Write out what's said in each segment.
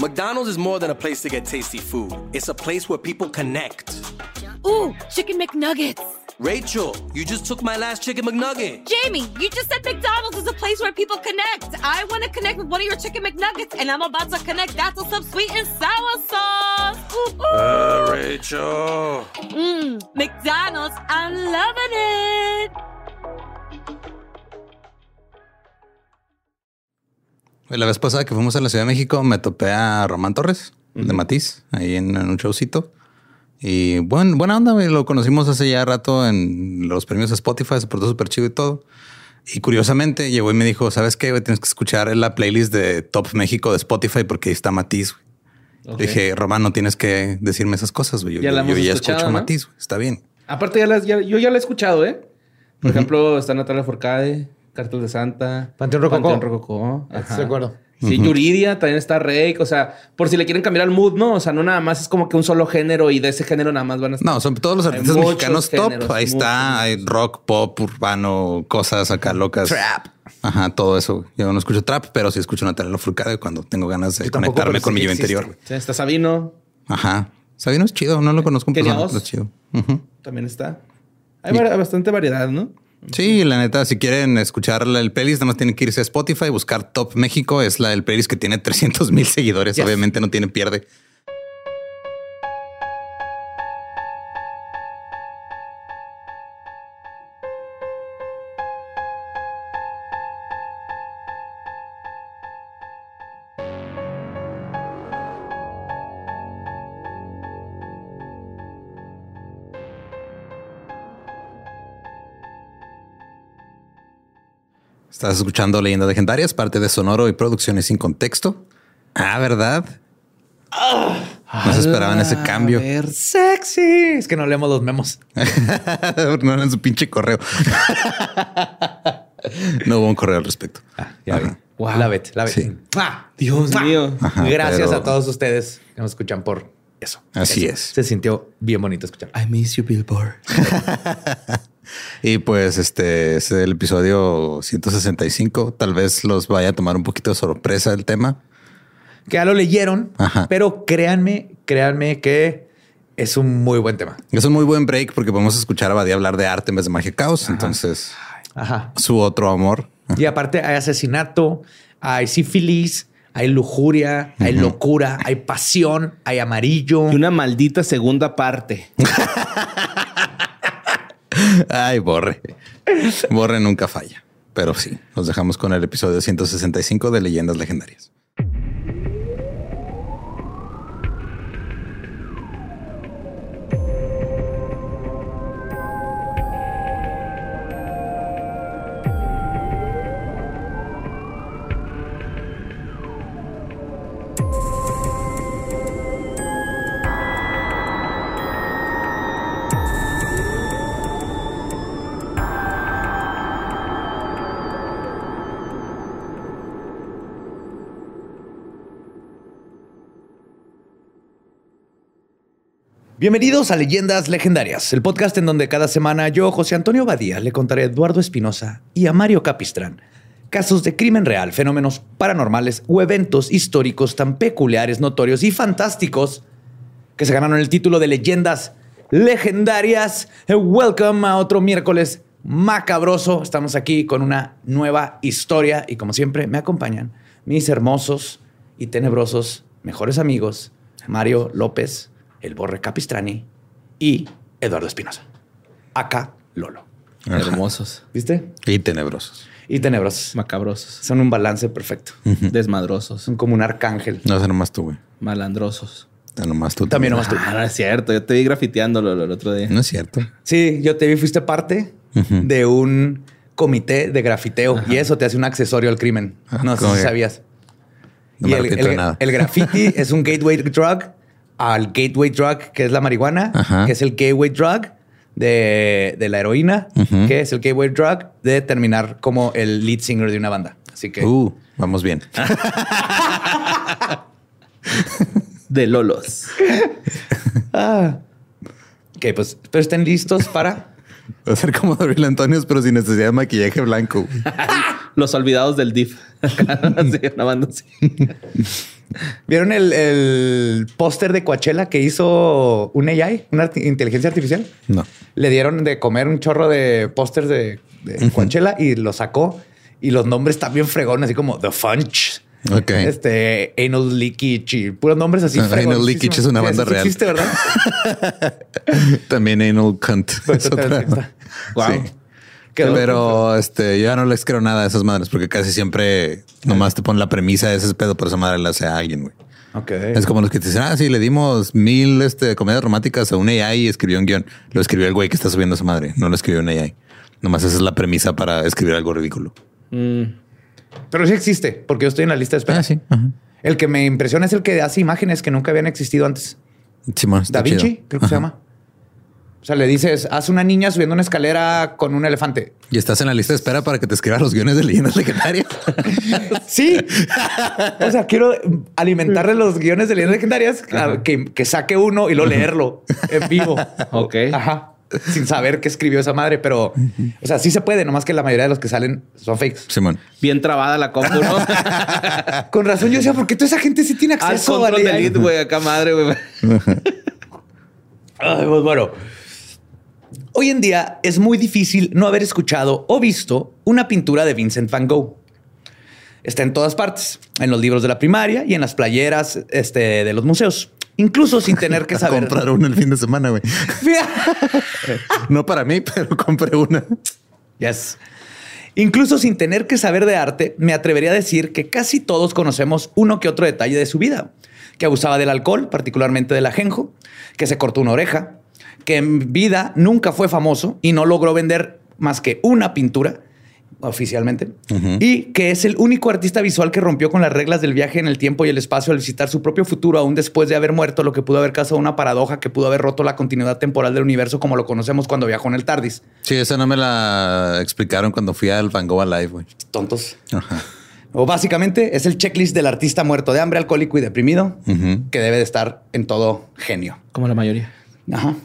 McDonald's is more than a place to get tasty food. It's a place where people connect. Ooh, chicken McNuggets. Rachel, you just took my last chicken McNugget. Jamie, you just said McDonald's is a place where people connect. I want to connect with one of your chicken McNuggets, and I'm about to connect that to some sweet and sour sauce. Ooh, ooh. Uh, Rachel. Mmm, McDonald's, I'm loving it. La vez pasada que fuimos a la Ciudad de México, me topé a Román Torres de Matiz, ahí en, en un showcito. Y buen, buena onda. Lo conocimos hace ya rato en los premios Spotify, se portó súper chido y todo. Y curiosamente llegó y me dijo, ¿sabes qué? Tienes que escuchar la playlist de Top México de Spotify porque ahí está Matiz. dije, Román, no tienes que decirme esas cosas. güey. Yo Ya la yo ya escucho ¿no? Matiz. güey. Está bien. Aparte, ya las- ya- yo ya la he escuchado, ¿eh? Por ejemplo, está Natalia Forcade, Cartel de Santa, Panteón Rococó. Panteón Rococó. Ajá. De acuerdo. Sí, Yuridia, también está Rake. O sea, por si le quieren cambiar al mood, ¿no? O sea, no nada más es como que un solo género y de ese género nada más van a estar. No, son todos los artistas mexicanos top. géneros, Ahí está. Hay rock, pop, urbano, cosas acá locas. Trap. Ajá, todo eso. Yo no escucho trap, pero sí escucho Natalia Lafourcade cuando tengo ganas de tampoco, conectarme con sí mi yo interior. Sí, está Sabino, Ajá. Sabino es chido, no lo conozco pero es chido. También está. Hay bastante variedad, ¿no? Sí, la neta, si quieren escuchar el playlist, nada más tienen que irse a Spotify, buscar Top México. Es la del playlist que tiene 300 mil seguidores. Yes. Obviamente no tiene pierde. Estás escuchando Leyendas Legendarias, parte de Sonoro y Producciones sin Contexto. Ah, ¿verdad? No se esperaban ese cambio. A ver, Sexy. Es que no leemos los memos. no en su pinche correo. no hubo un correo al respecto. Ya vi. Wow. Sí. Ah, Dios mío. Ajá, Gracias pero- a todos ustedes que nos escuchan por eso. Así Eso. es. Se sintió bien bonito escuchar. I miss you, Billboard. Y pues este es el episodio 165. Tal vez los vaya a tomar un poquito de sorpresa el tema. Que ya lo leyeron, Ajá. pero créanme, créanme que es un muy buen tema. Es un muy buen break porque podemos escuchar a Badía hablar de arte en vez de magia caos. Entonces, Ajá. su otro amor. Y aparte hay asesinato, hay sífilis, hay lujuria, hay locura, hay pasión, hay amarillo. Y una maldita segunda parte. Ay, borre. Borre nunca falla. Pero sí, nos dejamos con el episodio 165 de Leyendas Legendarias. Bienvenidos a Leyendas Legendarias, el podcast en donde cada semana yo, José Antonio Badía, le contaré a Eduardo Espinosa y a Mario Capistrán casos de crimen real, fenómenos paranormales o eventos históricos tan peculiares, notorios y fantásticos que se ganaron el título de Leyendas Legendarias. Eh, Welcome a otro miércoles macabroso. Estamos aquí con una nueva historia y como siempre me acompañan mis hermosos y tenebrosos mejores amigos, Mario López, el Borre Capistrani y Eduardo Espinosa. Acá Lolo. Ajá. Hermosos, ¿Viste? Y tenebrosos. Y tenebrosos. macabrosos, Son un balance perfecto. desmadrosos, Son como un arcángel. No sé nomás tú, güey. malandrosos. No nomás tú. También nomás tú. Ah, no es cierto. Yo te vi grafiteándolo el otro día. No es cierto. Sí, yo te vi, fuiste parte de un comité de grafiteo y eso te hace un accesorio al crimen. No sé ¿cómo si que? sabías. No y me el, el- nada. el graffiti es un gateway drug al gateway drug que es la marihuana, Ajá. que es el gateway drug de, de la heroína, que es el gateway drug de terminar como el lead singer de una banda. Así que Uh, vamos bien. De Lolos. Ah. Ok, pues pero estén listos para Va a ser como David Antonios, pero sin necesidad de maquillaje blanco. Los olvidados del DIF. Una banda así. ¿Vieron el, el póster de Coachella que hizo un AI, una arti- inteligencia artificial? No. Le dieron de comer un chorro de pósters de, de Coachella y lo sacó. Y los nombres también fregones, así como The Funch. Ok. Este, Anal Leakage y puros nombres así. Ah, Anal. Leakage es una banda sí real. existe, ¿verdad? También Anal Cunt. Pues, Es otra. Wow. Sí. Quedó- Pero este, yo ya no les creo nada a esas madres porque casi siempre nomás te ponen la premisa de ese pedo, pero esa madre la hace a alguien, güey. Ok. Es como los que te dicen, ah, sí, le dimos mil este, comedias románticas a un AI y escribió un guion. Lo escribió el güey que está subiendo esa madre, no lo escribió un AI. Nomás esa es la premisa para escribir algo ridículo. Mm. Pero sí existe, porque yo estoy en la lista de espera. Ah, sí. Ajá. El que me impresiona es el que hace imágenes que nunca habían existido antes. Simón, está Da Vinci, chido. creo que se llama. O sea, le dices, haz una niña subiendo una escalera con un elefante. Y estás en la lista de espera para que te escriba los guiones de leyendas legendarias. Sí. o sea, quiero alimentarle los guiones de leyendas legendarias, a- que, que saque uno y luego leerlo en vivo. Ok. Ajá. Sin saber qué escribió esa madre, pero, o sea, sí se puede, nomás que la mayoría de los que salen son fakes. Simón. Bien trabada la compu, ¿no? Con razón, yo decía, ¿por qué toda esa gente sí tiene acceso a delete, güey. Acá madre, güey. Ay, pues bueno. Hoy en día es muy difícil no haber escuchado o visto una pintura de Vincent Van Gogh. Está en todas partes, en los libros de la primaria y en las playeras este, de los museos, incluso sin tener que saber. Comprar una el fin de semana, güey. No para mí, pero compré una. Yes. Incluso sin tener que saber de arte, me atrevería a decir que casi todos conocemos uno que otro detalle de su vida. Que abusaba del alcohol, particularmente del ajenjo, que se cortó una oreja, que en vida nunca fue famoso y no logró vender más que una pintura oficialmente, y que es el único artista visual que rompió con las reglas del viaje en el tiempo y el espacio al visitar su propio futuro aún después de haber muerto, lo que pudo haber causado una paradoja que pudo haber roto la continuidad temporal del universo como lo conocemos cuando viajó en el TARDIS. Sí, esa no me la explicaron cuando fui al Van Gogh Alive, güey. Tontos. Ajá. O básicamente es el checklist del artista muerto de hambre, alcohólico y deprimido que debe de estar en todo genio. Como la mayoría. Ajá.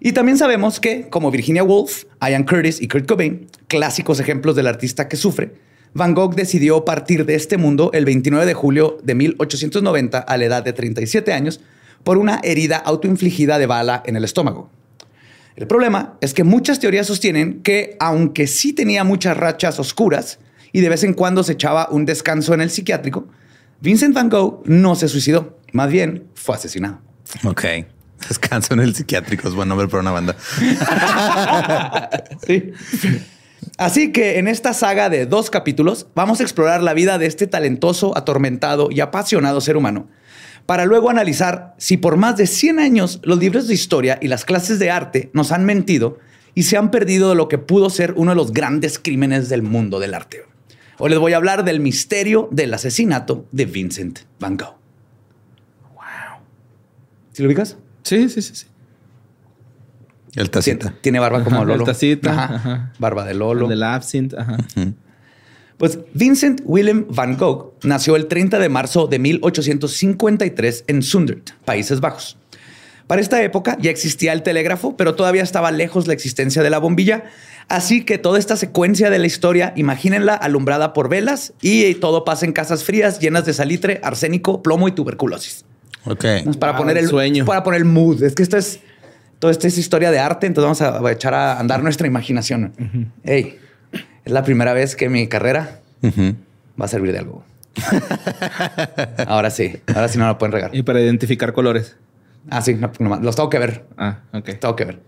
Y también sabemos que, como Virginia Woolf, Ian Curtis y Kurt Cobain, clásicos ejemplos del artista que sufre, Van Gogh decidió partir de este mundo el 29 de julio de 1890 a la edad de 37 años por una herida autoinfligida de bala en el estómago. El problema es que muchas teorías sostienen que, aunque sí tenía muchas rachas oscuras y de vez en cuando se echaba un descanso en el psiquiátrico, Vincent Van Gogh no se suicidó, más bien fue asesinado. Ok. Descanso en el psiquiátrico. Es buen nombre para una banda. Sí. Así que en esta saga de dos capítulos vamos a explorar la vida de este talentoso, atormentado y apasionado ser humano, para luego analizar si por más de 100 años los libros de historia y las clases de arte nos han mentido y se han perdido de lo que pudo ser uno de los grandes crímenes del mundo del arte. Hoy les voy a hablar del misterio del asesinato de Vincent Van Gogh. Wow. ¿Sí lo ubicas? Sí, sí, sí, sí. El tacita. tiene barba como Ajá, Lolo. el tacita, Ajá. ajá. Barba de Lolo. El del absinthe. Ajá. Pues Vincent Willem van Gogh nació el 30 de marzo de 1853 en Zundert, Países Bajos. Para esta época ya existía el telégrafo, pero todavía estaba lejos la existencia de la bombilla, así que toda esta secuencia de la historia, imagínenla alumbrada por velas y todo pasa en casas frías llenas de salitre, arsénico, plomo y tuberculosis. Ok. Para Wow, poner el sueño. para poner el mood. Es que esto es todo esto es historia de arte, entonces vamos a, a echar a andar nuestra imaginación. Hey, es la primera vez que mi carrera va a servir de algo. ahora sí, ahora sí no la pueden regar. Y para identificar colores. Ah, sí, no, nomás, los tengo que ver. Ah, ok. Tengo que ver.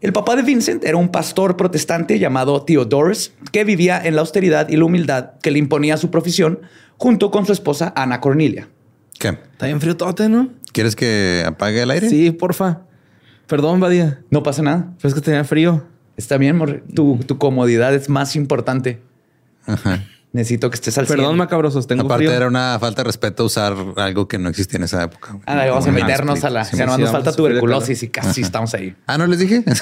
El papá de Vincent era un pastor protestante llamado Theodorus, que vivía en la austeridad y la humildad que le imponía su profesión, junto con su esposa Ana Cornelia. ¿Qué? Está bien frío tote, ¿no? ¿Quieres que apague el aire? Sí, porfa. Perdón, Badía. No pasa nada. Pero es que tenía frío. Está bien, morre. Tu, tu comodidad es más importante. Ajá. Necesito que estés al Perdón, 100. macabrosos. Tengo Aparte frío. era una falta de respeto usar algo que no existía en esa época. güey. Ándale, vamos a meternos a la. sí, no sí, nos vamos falta tuberculosis y casi estamos ahí. Ah, no les dije.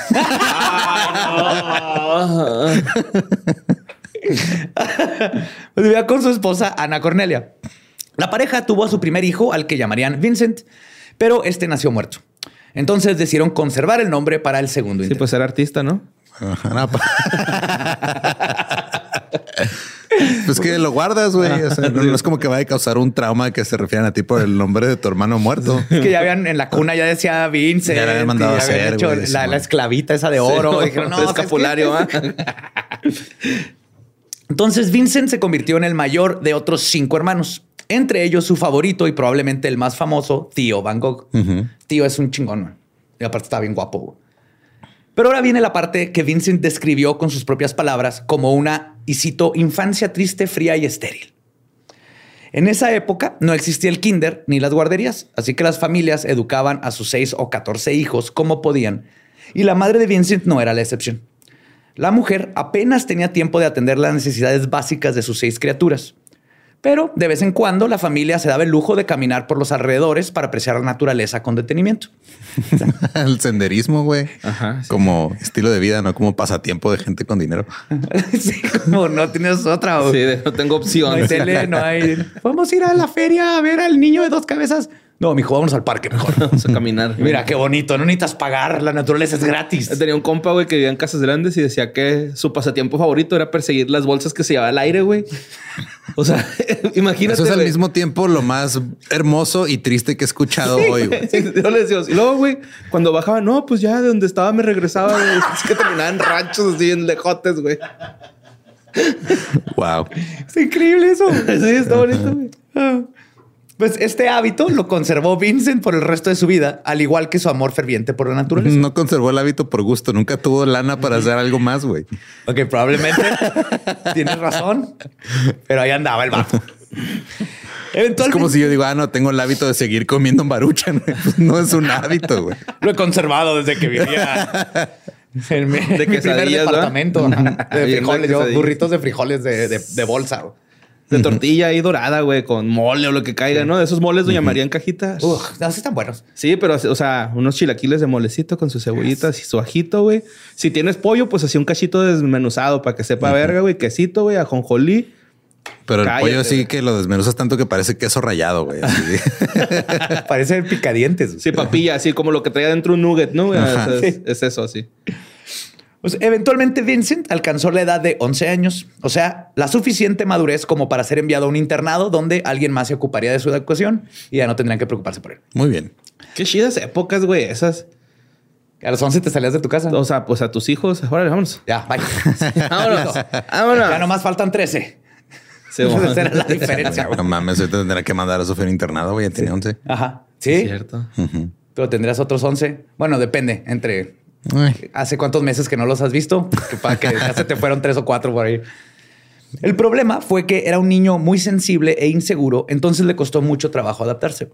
Pues vivía con su esposa Ana Cornelia. La pareja tuvo a su primer hijo, al que llamarían Vincent, pero este nació muerto. Entonces decidieron conservar el nombre para el segundo Sí, intento. pues era artista, ¿no? Ajá, no, pa- Pues que lo guardas, güey. O sea, no, no es como que vaya a causar un trauma que se refieran a ti por el nombre de tu hermano muerto. Es que ya habían en la cuna, ya decía Vincent. Ya la habían mandado a habían hacer, hecho güey, la, la esclavita esa de oro. Sí, Dijeron, no, escapulario. Entonces Vincent se convirtió en el mayor de otros cinco hermanos. Entre ellos su favorito y probablemente el más famoso, Tío Van Gogh. Tío es un chingón. Y aparte está bien guapo. Pero ahora viene la parte que Vincent describió con sus propias palabras como una, y cito, infancia triste, fría y estéril. En esa época no existía el kinder ni las guarderías, así que las familias educaban a sus seis o 14 hijos como podían, y la madre de Vincent no era la excepción. La mujer apenas tenía tiempo de atender las necesidades básicas de sus seis criaturas. Pero de vez en cuando la familia se daba el lujo de caminar por los alrededores para apreciar la naturaleza con detenimiento. el senderismo, güey. Ajá, sí. Como estilo de vida, no como pasatiempo de gente con dinero. sí, como no tienes otra. Sí, no tengo no opción. hay tele, no hay. Vamos a ir a la feria a ver al niño de dos cabezas. No, mijo, vámonos al parque mejor. Vamos a caminar. Mira qué bonito. No necesitas pagar. La naturaleza es gratis. Tenía un compa, güey, que vivía en casas grandes y decía que su pasatiempo favorito era perseguir las bolsas que se llevaba al aire, güey. O sea, imagínate. Eso es al güey. mismo tiempo lo más hermoso y triste que he escuchado hoy, güey. Sí, yo le decía, y luego, güey, cuando bajaba, no, pues ya de donde estaba me regresaba, güey. Es que terminaban ranchos así en lejotes, güey. Wow. Es increíble eso. Sí, está bonito, güey. Pues este hábito lo conservó Vincent por el resto de su vida, al igual que su amor ferviente por la naturaleza. No conservó el hábito por gusto. Nunca tuvo lana para hacer algo más, güey. Ok, probablemente tienes razón, pero ahí andaba el vato. Es como si yo digo, ah, no, tengo el hábito de seguir comiendo maruchan. Pues no es un hábito, güey. lo he conservado desde que vivía en mi, en mi primer ¿no? departamento ajá, de frijoles, yo, burritos de frijoles de, de- de bolsa. güey. De tortilla ahí dorada, güey, con mole o lo que caiga, ¿no? De esos moles, doña María en cajitas. Uf, no, sí están buenos. Sí, pero, o sea, unos chilaquiles de molecito con sus cebollitas y su ajito, güey. Si tienes pollo, pues así un cachito desmenuzado para que sepa verga, güey. Quesito, güey, ajonjolí. Pero el Cállate, pollo sí güey. que lo desmenuzas tanto que parece queso rallado, güey. así. Parecen picadientes. güey. Sí, papilla, así como lo que traía dentro un nugget, ¿no? güey? Es, es eso, así. Pues, eventualmente Vincent alcanzó la edad de 11 años, o sea, la suficiente madurez como para ser enviado a un internado donde alguien más se ocuparía de su educación y ya no tendrían que preocuparse por él. Muy bien. Qué chidas épocas, güey, esas. A los 11 te salías de tu casa. O sea, pues a tus hijos. Órale, vámonos. Ya, bye. Vámonos. Vámonos. ya nomás faltan 13. Sí, Esa bueno. era la diferencia. güey. No mames, ahorita tendrá que mandar a Sofía a un internado, güey. Ya tenía 11. Ajá. Sí, Sí, cierto. pero tendrías otros 11. Bueno, depende. Entre Ay, hace cuántos meses que no los has visto, que para que ya se te fueron tres o cuatro por ahí. El problema fue que era un niño muy sensible e inseguro, entonces le costó mucho trabajo adaptarse.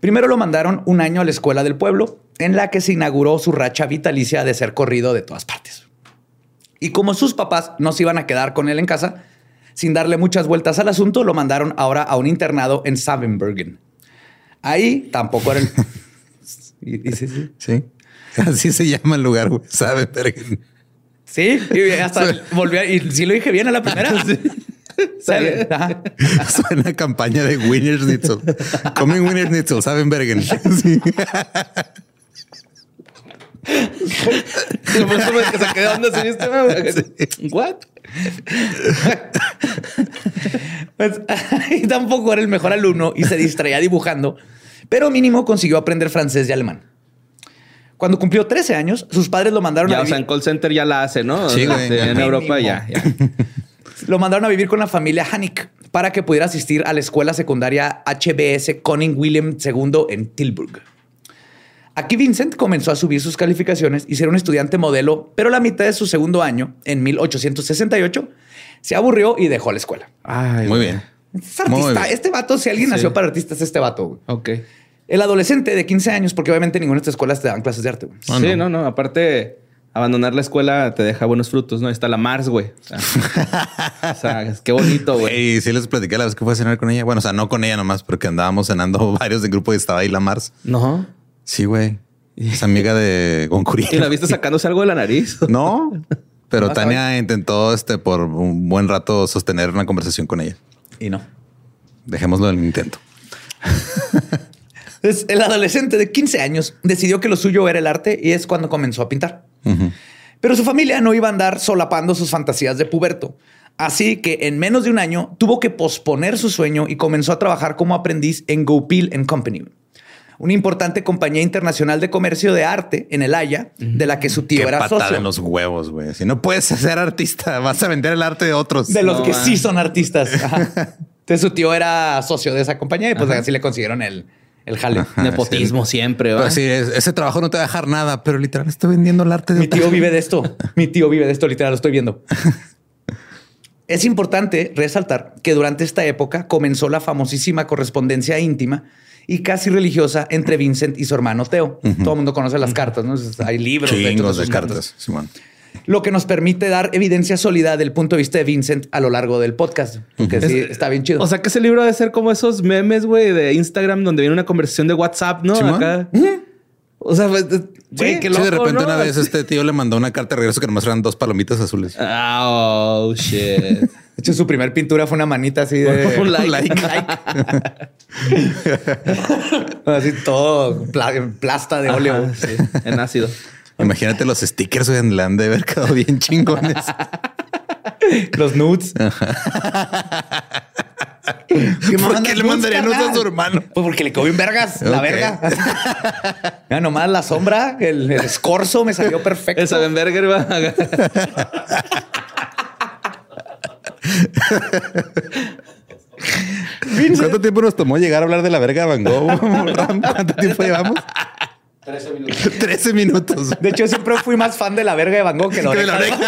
Primero lo mandaron un año a la escuela del pueblo, en la que se inauguró su racha vitalicia de ser corrido de todas partes. Y como sus papás no se iban a quedar con él en casa, sin darle muchas vueltas al asunto, lo mandaron ahora a un internado en Savenbergen. Ahí tampoco era el... Y- y sí, sí. Sí. Así se llama el lugar, güey. Sabe, Bergen. Sí, y hasta volví a, y sí lo dije bien a la primera. ¿Sabe? Ajá. Suena campaña de Winner Schnitzel. Comen Winner Schnitzel, saben Bergen. Sí. Sí, por eso me saqué de onda, ¿sí viste? ¿What? Pues ahí tampoco era el mejor alumno y se distraía dibujando, pero mínimo consiguió aprender francés y alemán. Cuando cumplió 13 años, sus padres lo mandaron Ya, a o sea, vivir, en call center ya la hace, ¿no? Sí, O sea, güey. En Mínimo. Europa ya, ya. lo mandaron a vivir con la familia Hanik para que pudiera asistir a la escuela secundaria HBS Conning William II en Tilburg. Aquí Vincent comenzó a subir sus calificaciones y ser un estudiante modelo, pero a la mitad de su segundo año, en 1868, se aburrió y dejó la escuela. Ay, Muy bien. Es artista. Muy bien. Este vato, si alguien Sí. nació para artista, es este vato. güey. Ok. El adolescente de 15 años, porque obviamente ninguna de estas escuelas te dan clases de arte. güey. Ah, sí, no. no. no, Aparte, abandonar la escuela te deja buenos frutos, ¿no? Está la Mars, güey. O sea, o sea, es- qué bonito, güey. Y sí les platiqué la vez que fue a cenar con ella. Bueno, o sea, no con ella nomás, porque andábamos cenando varios del grupo y estaba ahí la Mars. No. Sí, güey. Es amiga de Goncuri. ¿Y la viste sacándose algo de la nariz? No, pero No, Tania intentó este por un buen rato sostener una conversación con ella. Y no. Dejémoslo en el intento. Entonces, el adolescente de 15 años decidió que lo suyo era el arte y es cuando comenzó a pintar. Pero su familia no iba a andar solapando sus fantasías de puberto. Así que en menos de un año tuvo que posponer su sueño y comenzó a trabajar como aprendiz en GoPil Company, una importante compañía internacional de comercio de arte en el Haya, de la que su tío Qué era patada socio. en los huevos, güey. Si no puedes ser artista, vas a vender el arte de otros. De los No, que man. sí son artistas. Ajá. Entonces su tío era socio de esa compañía y pues así le consiguieron el, el jale. Nepotismo siempre, ¿va? sí, es- ese trabajo no te va a dejar nada, pero literal estoy vendiendo el arte de Mi tío vive de esto. Mi tío vive de esto, literal, lo estoy viendo. Es importante resaltar que durante esta época comenzó la famosísima correspondencia íntima y casi religiosa entre Vincent y su hermano Teo. Todo el mundo conoce las cartas, ¿no? Hay libros de, Chingos de sus cartas, Simón. Lo que nos permite dar evidencia sólida del punto de vista de Vincent a lo largo del podcast. Que sí, está bien chido. O sea que ese libro debe ser como esos memes, güey, de Instagram donde viene una conversación de WhatsApp, ¿no? Acá. O sea, pues, güey, qué Sí, loco, de repente ¿no? una vez este tío le mandó una carta de regreso que nomás eran dos palomitas azules. Ah, oh, shit. de hecho, su primer pintura fue una manita así de Un like. así todo pla- plasta de óleo. Ajá, sí, en ácido. Imagínate los stickers, güey, le han de haber quedado bien chingones. Los nudes. ¿Por qué le mandarían unos a su hermano? Pues porque le quedó bien vergas, la verga. Ya nomás la sombra, el, el escorzo me salió perfecto. El Sabenberger va a ¿Cuánto tiempo nos tomó llegar a hablar de la verga de Van Gogh? ¿Cuánto tiempo llevamos? 13 minutos. 13 minutos. De hecho, siempre fui más fan de la verga de Van Gogh que la Que de la oreja.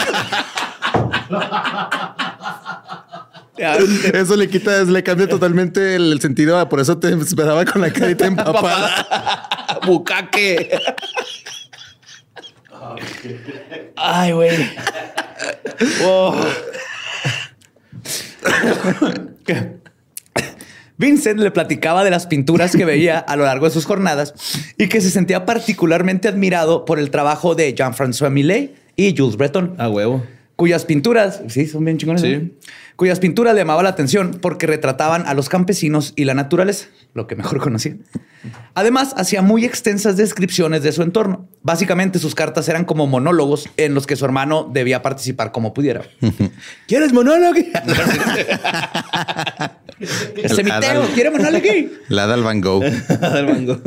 Eso le quita, le cambia totalmente el, el sentido. Por eso te esperaba con la carita empapada. Bucaque. Ay, güey. Wow. Vincent le platicaba de las pinturas que veía a lo largo de sus jornadas y que se sentía particularmente admirado por el trabajo de Jean-François Millet y Jules Breton, A huevo. cuyas pinturas, sí, son bien chingones, Sí. ¿no? cuyas pinturas le llamaba la atención porque retrataban a los campesinos y la naturaleza, lo que mejor conocía. Además, hacía muy extensas descripciones de su entorno. Básicamente, sus cartas eran como monólogos en los que su hermano debía participar como pudiera. ¿Quieres monólogo? Ese mi Teo, ¿quiere monólogo? La da al Van Gogh. Del.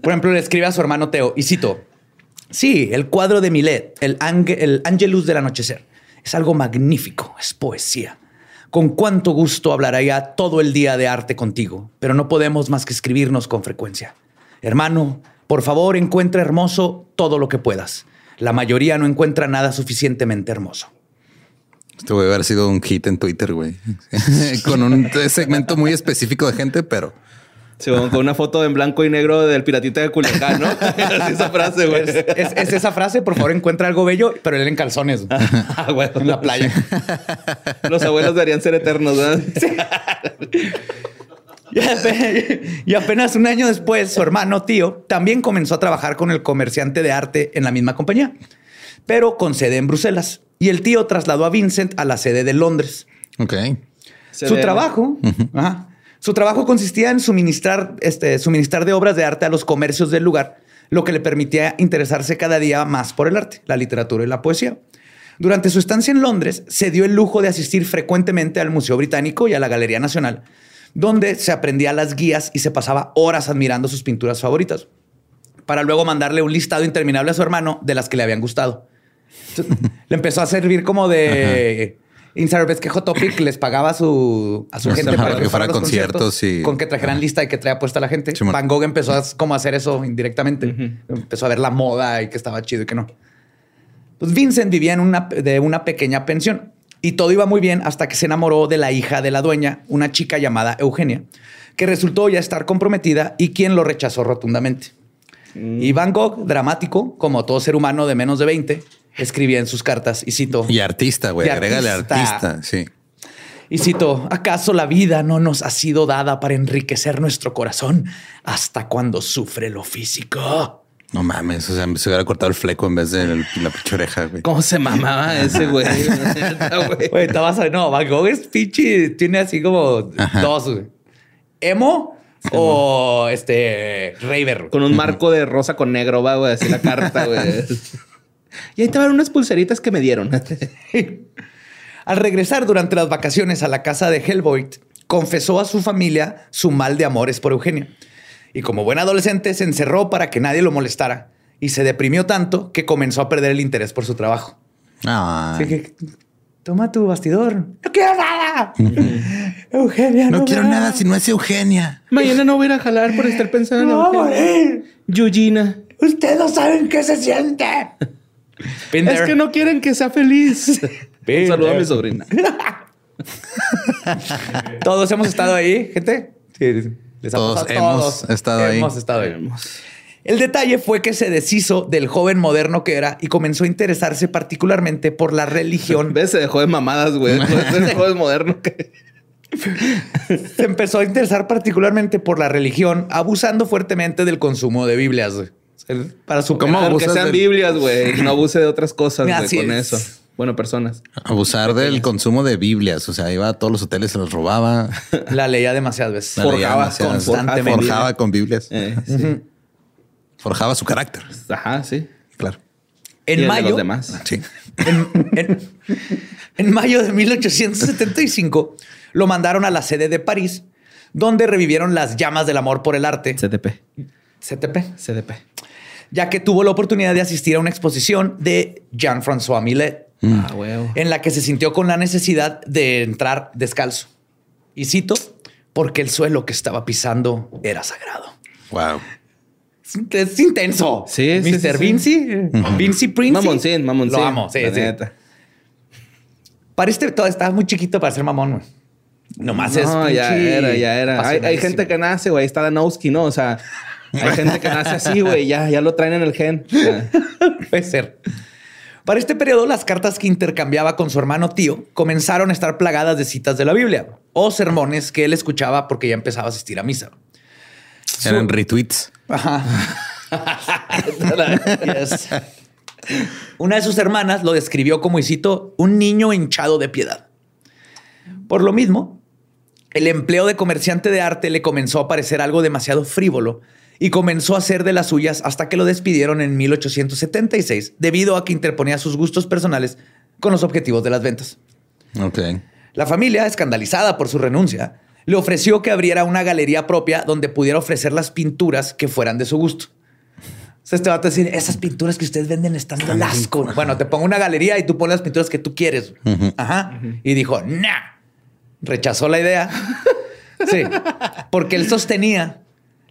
Por ejemplo, le escribe a su hermano Teo y cito: Sí, el cuadro de Millet, el, Ange- el Angelus del anochecer, es algo magnífico, es poesía. Con cuánto gusto hablaría todo el día de arte contigo, pero no podemos más que escribirnos con frecuencia. Hermano, por favor, encuentra hermoso todo lo que puedas. La mayoría no encuentra nada suficientemente hermoso. Esto debe haber sido un hit en Twitter, güey. Con un segmento muy específico de gente, pero Sí, con con una foto en blanco y negro del piratita de Culiacán, ¿no? Así esa frase, güey. Es, es- es esa frase, por favor, encuentra algo bello, pero él en calzones, Ah, güey. en la playa. Los abuelos deberían ser eternos, ¿verdad? Y ape- Y apenas un año después, su hermano tío también comenzó a trabajar con el comerciante de arte en la misma compañía, pero con sede en Bruselas. Y el tío trasladó a Vincent a la sede de Londres. ok. Se su trabajo, ajá. su trabajo consistía en suministrar, este, suministrar de obras de arte a los comercios del lugar, lo que le permitía interesarse cada día más por el arte, la literatura y la poesía. Durante su estancia en Londres, se dio el lujo de asistir frecuentemente al Museo Británico y a la Galería Nacional, donde se aprendía las guías y se pasaba horas admirando sus pinturas favoritas, para luego mandarle un listado interminable a su hermano de las que le habían gustado. Entonces, le empezó a servir como de... Inside que Hot Topic les pagaba a su, a su Ajá, gente para para que fuera conciertos conciertos y- con que trajeran lista y que traía puesta la gente. Van Gogh empezó a como hacer eso indirectamente. Empezó a ver la moda y que estaba chido y que no. Pues Vincent vivía en una, de una pequeña pensión y todo iba muy bien hasta que se enamoró de la hija de la dueña, una chica llamada Eugenia, que resultó ya estar comprometida y quien lo rechazó rotundamente. Y Van Gogh, dramático, como todo ser humano de menos de 20, escribía en sus cartas y cito. Y artista, güey. Agrégale artista. artista. Sí. Y cito, ¿acaso la vida no nos ha sido dada para enriquecer nuestro corazón hasta cuando sufre lo físico? No mames. O sea, se hubiera cortado el fleco en vez de el- la pinche oreja, güey. ¿Cómo se mamaba ese güey? Güey. Güey, te vas a no, Van Gogh es pinche, tiene así como Ajá. dos, güey. Emo o este Raver. Con un marco de rosa con negro, va, güey, así la carta, güey. Y ahí te van unas pulseritas que me dieron. Al regresar durante las vacaciones a la casa de Hellboy, confesó a su familia su mal de amores por Eugenia. Y como buen adolescente se encerró para que nadie lo molestara y se deprimió tanto que comenzó a perder el interés por su trabajo. Así que, toma tu bastidor. No quiero nada. Eugenia, no, no quiero me nada si no es Eugenia. Mañana no voy a ir a jalar por estar pensando a en morir. Yuyina. Ustedes no saben qué se siente. Been Es que no quieren que sea feliz. Been Un saludo a mi sobrina. Todos hemos estado ahí, gente. Sí, les ha Todos hemos estado ahí. Hemos estado ahí. El detalle fue que se deshizo del joven moderno que era y comenzó a interesarse particularmente por la religión. ¿Ves? Se dejó de mamadas, güey. Se dejó de moderno. que- se empezó a interesar particularmente por la religión, abusando fuertemente del consumo de Biblias. Para su ¿Cómo Aunque abusas sean del- Biblias, güey. No abuse de otras cosas, güey, con es. eso. Bueno, personas. Abusar del consumo de Biblias. O sea, iba a todos los hoteles, se los robaba. La leía demasiadas veces. La Forjaba demasiadas- constantemente. Forjaba con Biblias. Eh, sí. Forjaba su carácter. Ajá, sí. Claro. Y En de mayo, los demás. Sí. En, en- en mayo de 1875 lo mandaron a la sede de París, donde revivieron las llamas del amor por el arte, CDP. CTP, CDP. Ya que tuvo la oportunidad de asistir a una exposición de Jean-François Millet, Ah, huevo. en la que se sintió con la necesidad de entrar descalzo. Y cito, porque el suelo que estaba pisando era sagrado. Wow. Es, es intenso. Sí, sí, Mr. sí, sí. Vinci, Vinci Prince. Mamoncín, mamoncín. Lo amo, sí, la sí. neta. Para este todo estaba muy chiquito para ser mamón, güey. Nomás es. No, ya pinche era, ya era. Hay, gente que nace, güey. Ahí está Danowski, ¿no? O sea, hay gente que nace así, güey. Ya, ya lo traen en el gen. Puede ser. Para este periodo, las cartas que intercambiaba con su hermano tío comenzaron a estar plagadas de citas de la Biblia o sermones que él escuchaba porque ya empezaba a asistir a misa. Eran retweets. Ajá. Yes. Una de sus hermanas lo describió como, y cito, un niño hinchado de piedad. Por lo mismo, el empleo de comerciante de arte le comenzó a parecer algo demasiado frívolo y comenzó a hacer de las suyas hasta que lo despidieron en 1876 debido a que interponía sus gustos personales con los objetivos de las ventas. Ok. La familia, escandalizada por su renuncia, le ofreció que abriera una galería propia donde pudiera ofrecer las pinturas que fueran de su gusto. O sea, este va a decir, esas pinturas que ustedes venden están del asco. Bueno, te pongo una galería y tú pones las pinturas que tú quieres. Ajá. Y dijo, nah. Rechazó la idea. Sí. Porque él sostenía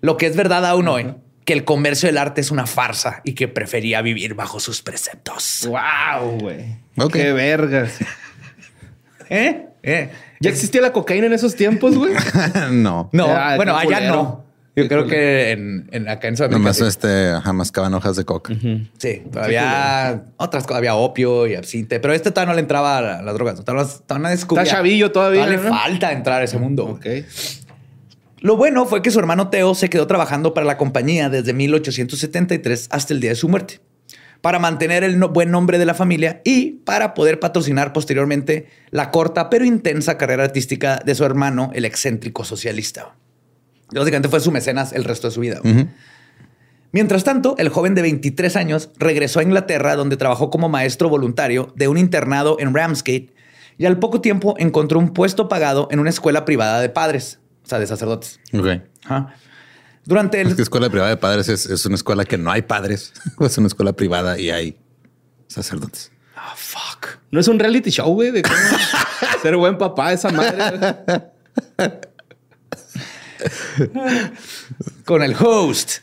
lo que es verdad aún hoy, que el comercio del arte es una farsa y que prefería vivir bajo sus preceptos. wow, güey. Ok. Qué vergas. ¿Eh? ¿Eh? ¿Ya existía la cocaína en esos tiempos, güey? no. No, Ah, bueno, allá culero. no. Yo creo que en, en- acá en Sudamérica. Nomás este, jamás caban hojas de coca. Sí, todavía otras cosas, había opio y absinte, pero este todavía no le entraba a la- las drogas. Todavía, todavía no descubría. Está chavillo todavía, le ¿no? falta entrar a ese mundo. Ok. Lo bueno fue que su hermano Teo se quedó trabajando para la compañía desde 1873 hasta el día de su muerte, para mantener el no- buen nombre de la familia y para poder patrocinar posteriormente la corta pero intensa carrera artística de su hermano, el excéntrico socialista. Básicamente fue su mecenas el resto de su vida. Mientras tanto, el joven de 23 años regresó a Inglaterra, donde trabajó como maestro voluntario de un internado en Ramsgate y al poco tiempo encontró un puesto pagado en una escuela privada de padres, o sea, de sacerdotes. Ok. Ajá. Durante el... Es que escuela privada de padres es, es una escuela que no hay padres. Es una escuela privada y hay sacerdotes. Ah, fuck. No es un reality show, güey, de cómo ser buen papá, esa madre. Con el host.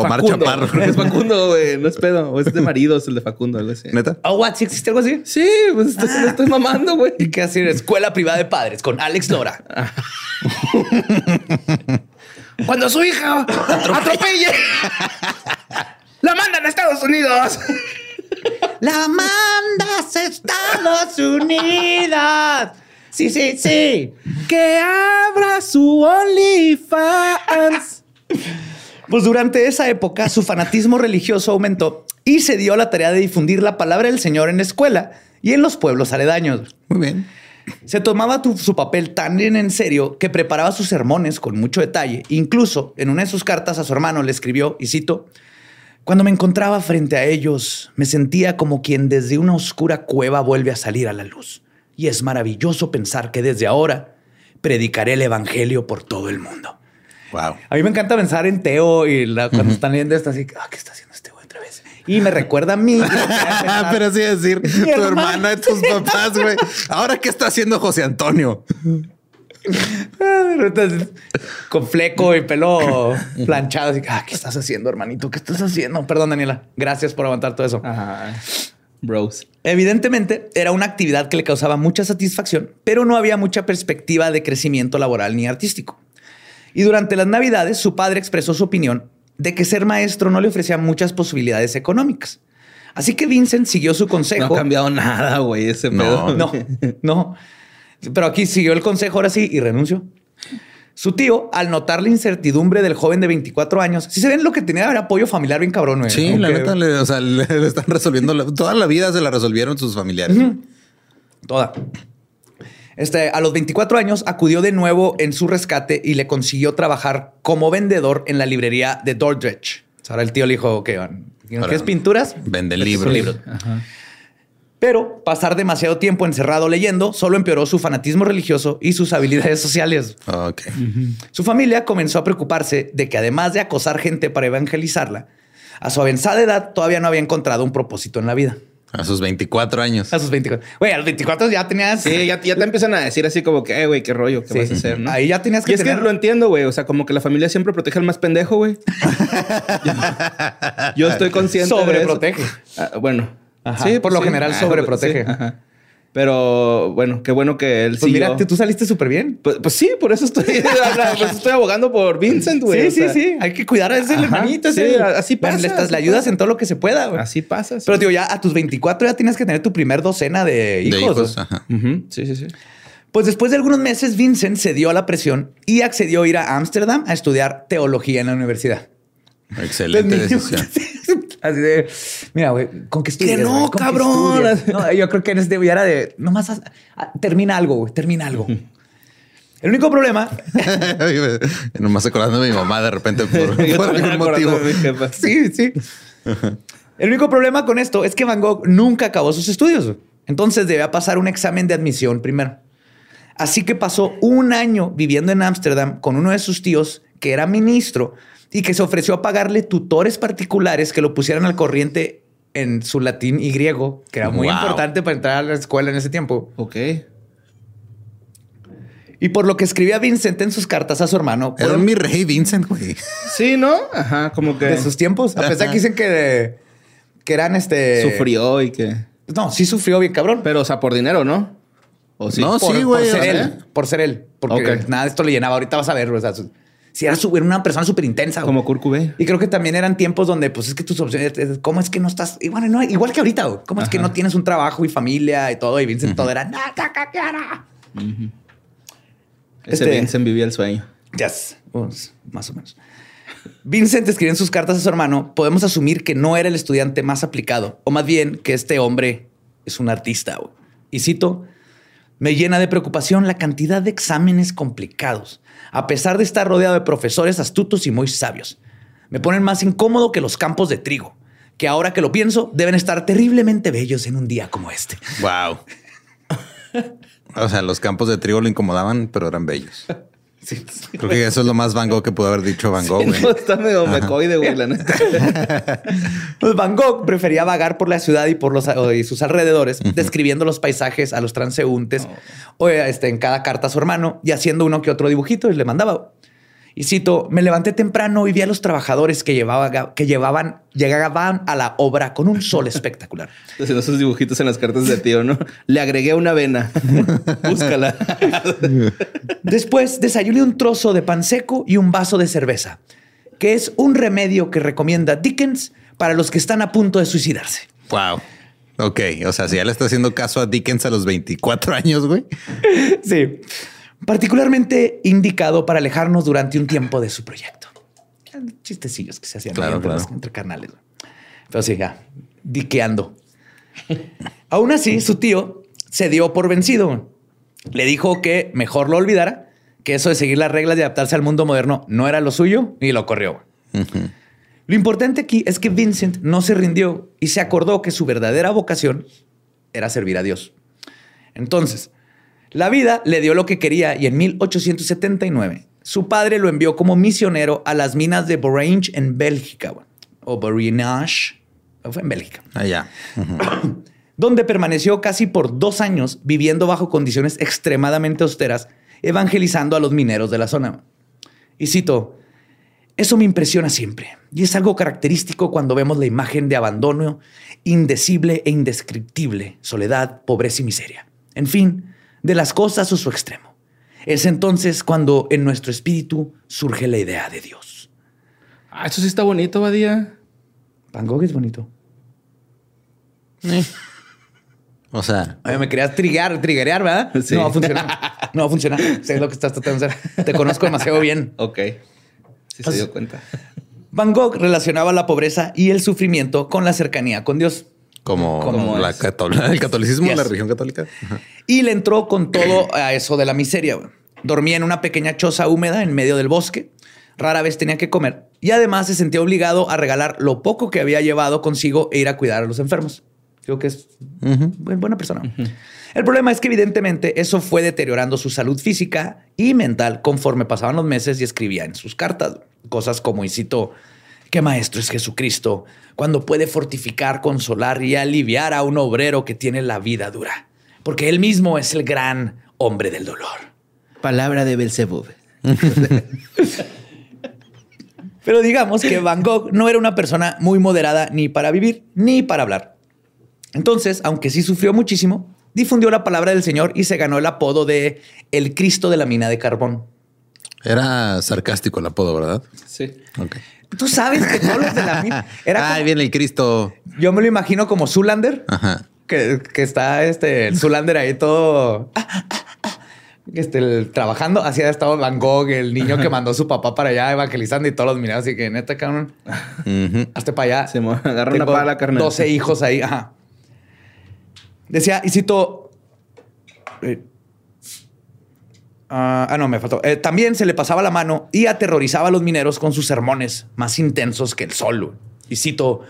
Omar Facundo. Chaparro. Es Facundo, güey. No es pedo. O es de maridos el de Facundo, algo así. ¿Neta? Oh, what? ¿Sí existe algo así? Sí, pues estoy, lo estoy mamando, güey. ¿Y qué hacer? Escuela privada de padres con Alex Lora. Cuando su hija atropelle, la mandan a Estados Unidos. La mandas a Estados Unidos. Sí, sí, sí. Que abra su OnlyFans. Pues durante esa época su fanatismo religioso aumentó y se dio la tarea de difundir la palabra del Señor en la escuela y en los pueblos aledaños. Muy bien. Se tomaba tu- su papel tan bien en serio que preparaba sus sermones con mucho detalle. Incluso en una de sus cartas a su hermano le escribió, y cito, Cuando me encontraba frente a ellos, me sentía como quien desde una oscura cueva vuelve a salir a la luz. y es maravilloso pensar que desde ahora predicaré el evangelio por todo el mundo. Wow. A mí me encanta pensar en Teo y la- cuando están leyendo esto así, ah, ¿qué está haciendo este güey otra vez? Y me recuerda a mí. Pero sí decir, tu hermana de tus papás, güey. Ahora, ¿qué está haciendo José Antonio? Entonces, con fleco y pelo planchado. Así, ah, ¿qué estás haciendo, hermanito? ¿Qué estás haciendo? Perdón, Daniela. Gracias por aguantar todo eso. Ajá. Bros. Evidentemente, era una actividad que le causaba mucha satisfacción, pero no había mucha perspectiva de crecimiento laboral ni artístico. Y durante las Navidades, su padre expresó su opinión de que ser maestro no le ofrecía muchas posibilidades económicas. Así que Vincent siguió su No consejo. ha cambiado nada, güey, ese No. pedo. No, no. Pero aquí siguió el consejo ahora sí y renunció. Su tío, al notar la incertidumbre del joven de 24 años, si se ven lo que tenía era apoyo familiar bien cabrón, güey. Sí, la neta, le, o sea, le, le están resolviendo la- toda la vida se la resolvieron sus familiares. Toda. Este, a los 24 años acudió de nuevo en su rescate y le consiguió trabajar como vendedor en la librería de Dordrecht. O sea, Ahora el tío le dijo que ¿no quieres pinturas? Vende Estos libros. Pero pasar demasiado tiempo encerrado leyendo solo empeoró su fanatismo religioso y sus habilidades sociales. Ok. Su familia comenzó a preocuparse de que además de acosar gente para evangelizarla, a su avanzada edad todavía no había encontrado un propósito en la vida. A sus 24 años. A sus 24. Güey, a los 24 ya tenías... Sí, ya, ya te empiezan a decir así como que, eh, güey, qué rollo, qué Sí. vas a hacer, ¿no? Ahí ya tenías que Y es tener- que lo entiendo, güey. O sea, como que la familia siempre protege al más pendejo, güey. yo, estoy consciente de eso. Sobreprotege. Ah, bueno. Ajá, por lo general Ah, sobreprotege. sí, ajá. Pero bueno, qué bueno que él Pues siguió. mira, tú saliste súper bien. Pues, pues sí, por eso estoy, estoy abogando por Vincent, güey. Sí, o sí, sea, sí. Hay que cuidar a ese Ajá, hermanito. sí, así pasa, Le, estás- así le ayudas pasa. en todo lo que se pueda. güey. Así pasa. sí. Pero digo, ya a tus 24 ya tienes que tener tu primer docena de De hijos. Ajá. Sí, sí, sí. Pues después de algunos meses, Vincent cedió a la presión y accedió a ir a Ámsterdam a estudiar teología en la universidad. Excelente niños- decisión. Así de, mira, güey, ¿con qué estudias? Que no, qué cabrón. No, yo creo que en este ya era de, nomás haz- ah, termina algo, güey, termina algo. El único problema, Nomás acordando de mi mamá de repente por, por algún motivo. sí, sí. El único problema con esto es que Van Gogh nunca acabó sus estudios. Entonces debía pasar un examen de admisión primero. Así que pasó un año viviendo en Ámsterdam con uno de sus tíos que era ministro y que se ofreció a pagarle tutores particulares que lo pusieran al corriente en su latín y griego, que era muy Wow. importante para entrar a la escuela en ese tiempo. Ok. Y por lo que escribía Vincent en sus cartas a su hermano, Era mi rey Vincent, güey. Sí, ¿no? Ajá, como que de sus tiempos, a pesar que dicen que, que eran este... sufrió y que... No, sí sufrió bien cabrón. Pero, o sea, por dinero, ¿no? ¿O sí? No, por, sí, por güey, ser o sea. él, por ser él. Porque nada de esto le llenaba. Ahorita vas a ver, o sea, su- si era, su- era una persona súper intensa. Como Cobain. Y creo que también eran tiempos donde, pues es que tus opciones, es- ¿cómo es que no estás? Igual, no, igual que ahorita, güey. ¿cómo es que no tienes un trabajo y familia y todo? Y Vincent todo era. Ese Este- Vincent vivía el sueño. Yes, pues, más o menos. Vincent escribe en sus cartas a su hermano, podemos asumir que no era el estudiante más aplicado, o más bien que este hombre es un artista. güey. Y cito, me llena de preocupación la cantidad de exámenes complicados, a pesar de estar rodeado de profesores astutos y muy sabios. Me ponen más incómodo que los campos de trigo, que ahora que lo pienso, deben estar terriblemente bellos en un día como este. Wow. O sea, los campos de trigo lo incomodaban, pero eran bellos. Sí. Creo que eso es lo más Van Gogh que pudo haber dicho Van Gogh, güey. No, está medio mecoide, güey, la neta. Pues Van Gogh prefería vagar por la ciudad y por los y sus alrededores, describiendo los paisajes a los transeúntes o este, en cada carta a su hermano y haciendo uno que otro dibujito y le mandaba. Y cito, me levanté temprano y vi a los trabajadores que, llevaba, que llevaban, llegaban a la obra con un sol espectacular. Haciendo esos dibujitos en las cartas de tío, ¿no? Le agregué una vena. Búscala. Después desayuné un trozo de pan seco y un vaso de cerveza, que es un remedio que recomienda Dickens para los que están a punto de suicidarse. Wow. Ok, o sea, si ya le está haciendo caso a Dickens a los 24 años, güey. Sí. Particularmente indicado para alejarnos durante un tiempo de su proyecto. Chistecillos que se hacían Claro, entre, claro. los- entre carnales. Pero sí, ya, diqueando. Aún así, su tío se dio por vencido. Le dijo que mejor lo olvidara, que eso de seguir las reglas y adaptarse al mundo moderno no era lo suyo y lo corrió. Lo importante aquí es que Vincent no se rindió y se acordó que su verdadera vocación era servir a Dios. Entonces, la vida le dio lo que quería y en 1879 su padre lo envió como misionero a las minas de Borange en Bélgica, o Borinage, fue en Bélgica, Allá. donde permaneció casi por dos años viviendo bajo condiciones extremadamente austeras, evangelizando a los mineros de la zona. Y cito, eso me impresiona siempre y es algo característico cuando vemos la imagen de abandono indecible e indescriptible, soledad, pobreza y miseria. En fin, de las cosas a su extremo. Es entonces cuando en nuestro espíritu surge la idea de Dios. Ah, eso sí está bonito, Badía. Van Gogh es bonito. O sea, Oye, me querías trigar, triguear, ¿verdad? Sí. No va a funcionar. No va a funcionar. Sé lo que estás tratando de hacer. Te conozco demasiado bien. Ok. Sí se dio cuenta. Van Gogh relacionaba la pobreza y el sufrimiento con la cercanía con Dios. Como, el catolicismo, Yes. la religión católica. Ajá. Y le entró con todo a eso de la miseria. Dormía en una pequeña choza húmeda en medio del bosque. Rara vez tenía que comer. Y además se sentía obligado a regalar lo poco que había llevado consigo e ir a cuidar a los enfermos. Creo que es bu- buena persona. El problema es que evidentemente eso fue deteriorando su salud física y mental conforme pasaban los meses y escribía en sus cartas cosas como, y cito, qué maestro es Jesucristo cuando puede fortificar, consolar y aliviar a un obrero que tiene la vida dura, porque él mismo es el gran hombre del dolor. Palabra de Belzebub. Pero digamos que Van Gogh no era una persona muy moderada ni para vivir ni para hablar. Entonces, aunque sí sufrió muchísimo, difundió la palabra del Señor y se ganó el apodo de el Cristo de la mina de carbón. Era sarcástico el apodo, ¿verdad? Sí. Ok. Tú sabes que todos los de la mina era Ahí como- viene el Cristo. yo me lo imagino como Zulander, Ajá. que, que está este el Zulander ahí todo este, el- trabajando. Así ha estado Van Gogh, el niño que mandó a su papá para allá evangelizando y todos los mineros. Así que neta, cabrón, Ujú. hazte para allá. Se mo- agarra una Tengo pala, carnal. 12 hijos ahí. Ajá. Decía, y cito. Ah, ah, no, me faltó. Eh, también se le pasaba la mano y aterrorizaba a los mineros con sus sermones más intensos que el sol. Y cito: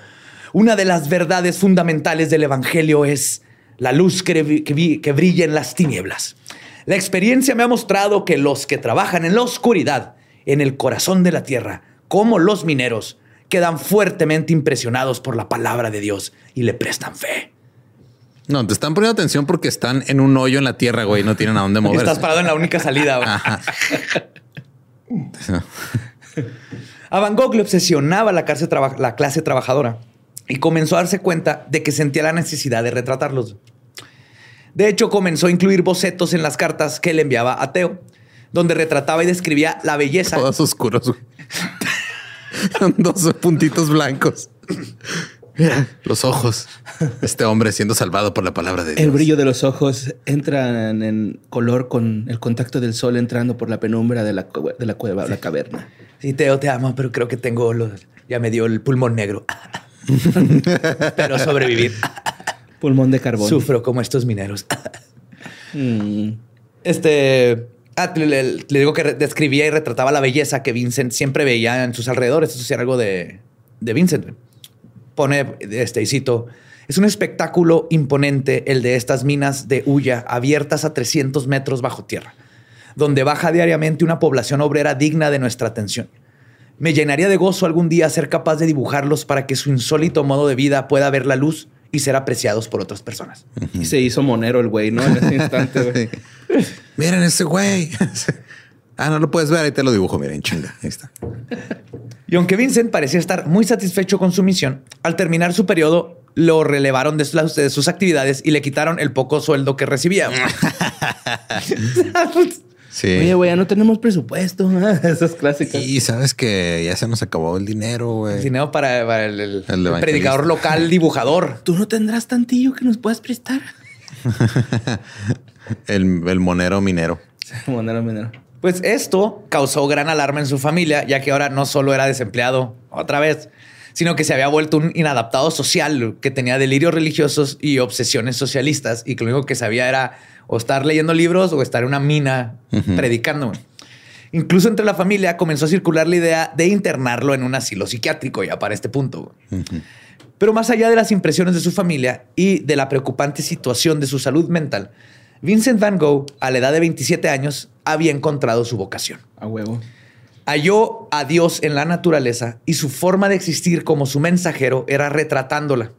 Una de las verdades fundamentales del evangelio es la luz que, que que brilla en las tinieblas. La experiencia me ha mostrado que los que trabajan en la oscuridad, en el corazón de la tierra, como los mineros, quedan fuertemente impresionados por la palabra de Dios y le prestan fe. No, te están poniendo atención porque están en un hoyo en la tierra, güey. No tienen a dónde moverse. Estás parado en la única salida. A Van Gogh le obsesionaba la clase, traba- la clase trabajadora y comenzó a darse cuenta de que sentía la necesidad de retratarlos. De hecho, comenzó a incluir bocetos en las cartas que le enviaba a Teo, donde retrataba y describía la belleza. Todos oscuros, güey. Dos puntitos blancos. Mira, los ojos. Este hombre siendo salvado por la palabra de Dios. El brillo de los ojos entra en color con el contacto del sol entrando por la penumbra de la, de la cueva, la caverna. Sí, Teo, te amo, pero creo que tengo los... Ya me dio el pulmón negro. pero sobrevivir. Pulmón de carbón. Sufro como estos mineros. Mm. Este. ah, le, le- le digo que describía y retrataba la belleza que Vincent siempre veía en sus alrededores. Eso sí era algo de, de Vincent. Pone, este, y cito, es un espectáculo imponente el de estas minas de hulla abiertas a 300 metros bajo tierra, donde baja diariamente una población obrera digna de nuestra atención. Me llenaría de gozo algún día ser capaz de dibujarlos para que su insólito modo de vida pueda ver la luz y ser apreciados por otras personas. Y se hizo monero el güey, ¿no? En ese instante, güey. Miren ese güey. Ah, no lo puedes ver. Ahí te lo dibujo. Miren, chinga. Ahí está. Y aunque Vincent parecía estar muy satisfecho con su misión, al terminar su periodo lo relevaron de sus, de sus actividades y le quitaron el poco sueldo que recibía. Sí. Oye, güey, ya no tenemos presupuesto. Esas clásicas. y sabes que ya se nos acabó el dinero, güey. Dinero para, para el, el- El el predicador local, dibujador. ¿Tú no tendrás tantillo que nos puedas prestar? El, el monero minero. Monero, monero. Pues esto causó gran alarma en su familia, ya que ahora no solo era desempleado otra vez, sino que se había vuelto un inadaptado social que tenía delirios religiosos y obsesiones socialistas y que lo único que sabía era o estar leyendo libros o estar en una mina predicando. Incluso entre la familia comenzó a circular la idea de internarlo en un asilo psiquiátrico ya para este punto. Pero más allá de las impresiones de su familia y de la preocupante situación de su salud mental, Vincent Van Gogh, a la edad de 27 años, había encontrado su vocación. A huevo. Halló a Dios en la naturaleza y su forma de existir como su mensajero era retratándola.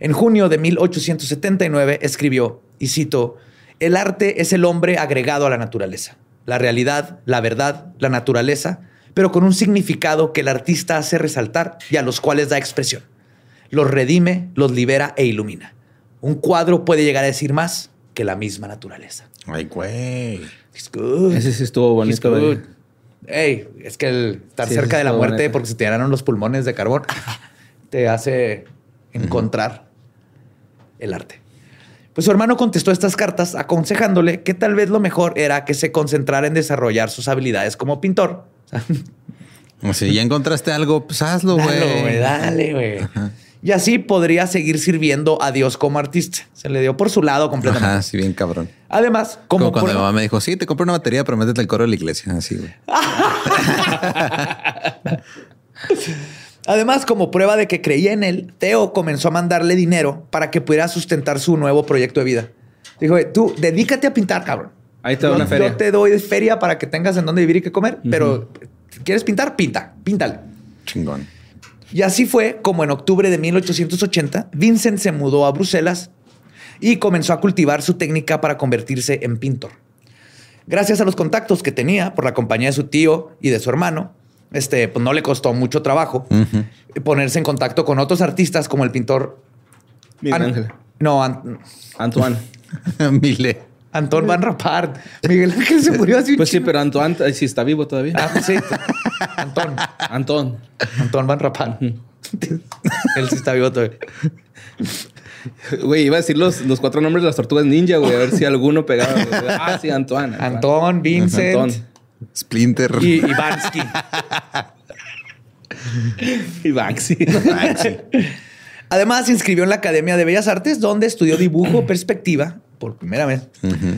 En junio de 1879 escribió, y cito, El arte es el hombre agregado a la naturaleza, la realidad, la verdad, la naturaleza, pero con un significado que el artista hace resaltar y a los cuales da expresión. Los redime, los libera e ilumina. Un cuadro puede llegar a decir más que la misma naturaleza. Ay, güey. It's good. Ese sí estuvo bonito. güey. good. Ey, es que el estar Sí, cerca de la muerte bonito. porque se te llenaron los pulmones de carbón te hace encontrar el arte. Pues su hermano contestó estas cartas aconsejándole que tal vez lo mejor era que se concentrara en desarrollar sus habilidades como pintor. Si ya encontraste algo, pues hazlo, Dale, güey, güey. dale, güey. Y así podría seguir sirviendo a Dios como artista. Se le dio por su lado completamente. Ajá, sí, bien cabrón. Además, como, Como, cuando mi prueba- mamá me dijo, sí, te compro una batería, pero métete el coro de la iglesia. Así, güey. Además, como prueba de que creía en él, Teo comenzó a mandarle dinero para que pudiera sustentar su nuevo proyecto de vida. Dijo, "Güey, tú dedícate a pintar, cabrón. Ahí te doy una feria. Yo te doy feria para que tengas en dónde vivir y qué comer, pero quieres pintar, pinta, píntale. Chingón. Y así fue como en octubre de 1880, Vincent se mudó a Bruselas y comenzó a cultivar su técnica para convertirse en pintor. Gracias a los contactos que tenía por la compañía de su tío y de su hermano, este, pues no le costó mucho trabajo ponerse en contacto con otros artistas como el pintor Miguel An- Ángel. No, An- Antoine. Mile. Antón Van Rapart. Miguel Ángel se murió así. Pues sí, pero Antoine eh, sí está vivo todavía. Ah, pues sí. Antón. Antón. Antón Van Rapart. Él sí está vivo todavía. Güey, iba a decir los, los cuatro nombres de las tortugas ninja, güey, a ver si alguno pegaba. Ah, sí, Antoine. Antón, Vincent Antón. Splinter. y Ivansky. Y Banksy. Además, se inscribió en la Academia de Bellas Artes, donde estudió dibujo perspectiva por primera vez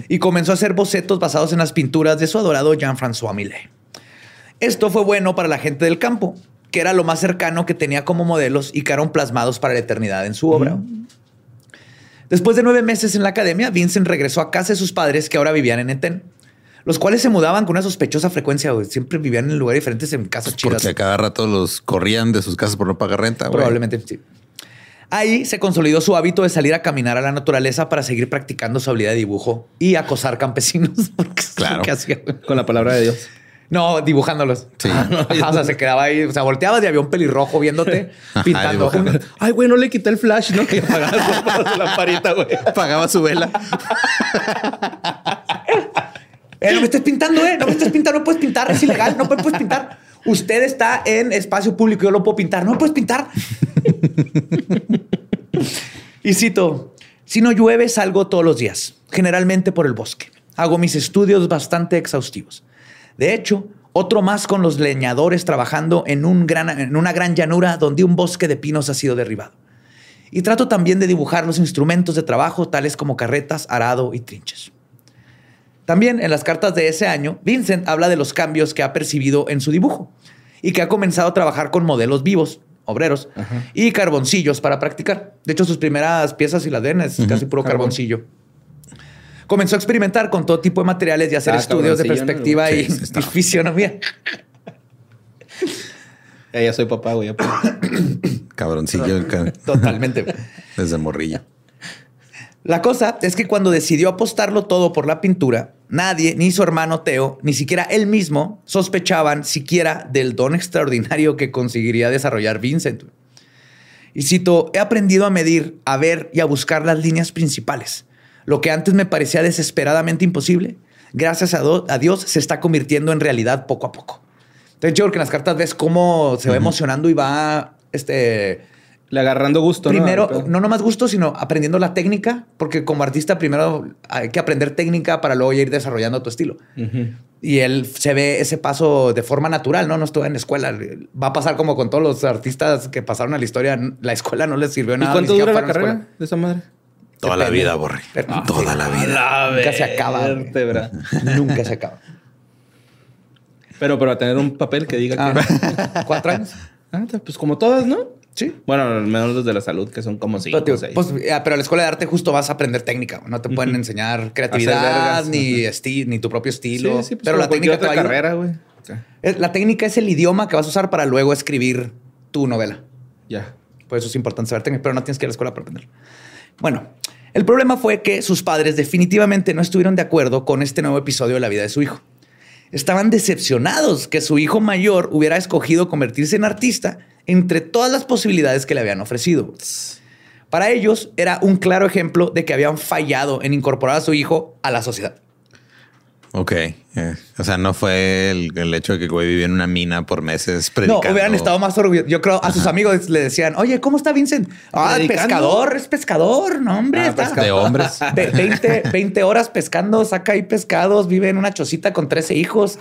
y comenzó a hacer bocetos basados en las pinturas de su adorado Jean-François Millet. Esto fue bueno para la gente del campo, que era lo más cercano que tenía como modelos y quedaron plasmados para la eternidad en su obra. Después de nueve meses en la academia, Vincent regresó a casa de sus padres que ahora vivían en Eten, los cuales se mudaban con una sospechosa frecuencia. güey. Siempre vivían en lugares diferentes en casas chidas. Porque a cada rato los corrían de sus casas por no pagar renta. Probablemente sí. Ahí se consolidó su hábito de salir a caminar a la naturaleza para seguir practicando su habilidad de dibujo y acosar campesinos. Porque es lo Claro. que hacía. Con la palabra de Dios. No, dibujándolos. Sí. Ajá, o sea, se quedaba ahí, o sea, volteabas y había un pelirrojo viéndote pintando. Ay, güey, no le quité el flash, ¿no? Que apagaba su lamparita, güey. Pagaba su vela. Eh, no me estés pintando, eh. No me estés pintando, no puedes pintar, es ilegal, no puedes pintar. Usted está en espacio público, yo lo puedo pintar, no me puedes pintar. y cito: Si no llueve, salgo todos los días, generalmente por el bosque. Hago mis estudios bastante exhaustivos. De hecho, otro más con los leñadores trabajando en, un gran, en una gran llanura donde un bosque de pinos ha sido derribado. Y trato también de dibujar los instrumentos de trabajo, tales como carretas, arado y trinches. También en las cartas de ese año, Vincent habla de los cambios que ha percibido en su dibujo y que ha comenzado a trabajar con modelos vivos, obreros y carboncillos para practicar. De hecho, sus primeras piezas, si las ven, es casi puro carboncillo. Comenzó a experimentar con todo tipo de materiales y hacer Ah, estudios de perspectiva y, Sí, fisionomía. Ya, ya soy papá, güey. Cabroncillo ca- Totalmente. desde morrillo. La cosa es que cuando decidió apostarlo todo por la pintura, nadie, ni su hermano Teo, ni siquiera él mismo, sospechaban siquiera del don extraordinario que conseguiría desarrollar Vincent. Y cito, he aprendido a medir, a ver y a buscar las líneas principales. Lo que antes me parecía desesperadamente imposible, gracias a, a Dios se está convirtiendo en realidad poco a poco. Entonces yo creo que en las cartas ves cómo se va emocionando y va, este, Le agarrando gusto, ¿no? primero, pedo. no nomás gusto, sino aprendiendo la técnica, porque como artista primero hay que aprender técnica para luego ir desarrollando tu estilo. Y él se ve ese paso de forma natural, ¿no? No estuvo en la escuela. Va a pasar como con todos los artistas que pasaron a la historia. La escuela no les sirvió ¿Y nada. cuánto ni dura la a carrera de esa madre? Toda la vida, Borre. Pero- Toda la vida. Nunca se acaba. Vértebra. Nunca se acaba. Pero para tener un papel que diga que... Ah, ¿Cuatro años? Ah, pues como todas, ¿no? Sí. Bueno, al menos los de la salud, que son como cinco Pero, tío, pues, ah, pero la escuela de arte justo vas a aprender técnica. No te pueden enseñar creatividad ni, esti- ni tu propio estilo. sí, sí, pues pero la técnica te va carrera, güey. La técnica es el idioma que vas a usar para luego escribir tu novela. Ya. Por eso es importante saber técnica, pero no tienes que ir a la escuela para aprender. Bueno, el problema fue que sus padres definitivamente no estuvieron de acuerdo con este nuevo episodio de la vida de su hijo. Estaban decepcionados que su hijo mayor hubiera escogido convertirse en artista entre todas las posibilidades que le habían ofrecido. Para ellos era un claro ejemplo de que habían fallado en incorporar a su hijo a la sociedad. Ok. eh, o sea, no fue el, el hecho de que güey vivía en una mina por meses No, predicando. hubieran estado más orgullosos. Yo creo a sus amigos le decían, oye, ¿cómo está Vincent? Ah, ¿Predicando? pescador, es pescador, no, hombre. Ah, está- pescador. De hombres. 20, 20 horas pescando, saca ahí pescados, vive en una chocita con 13 hijos.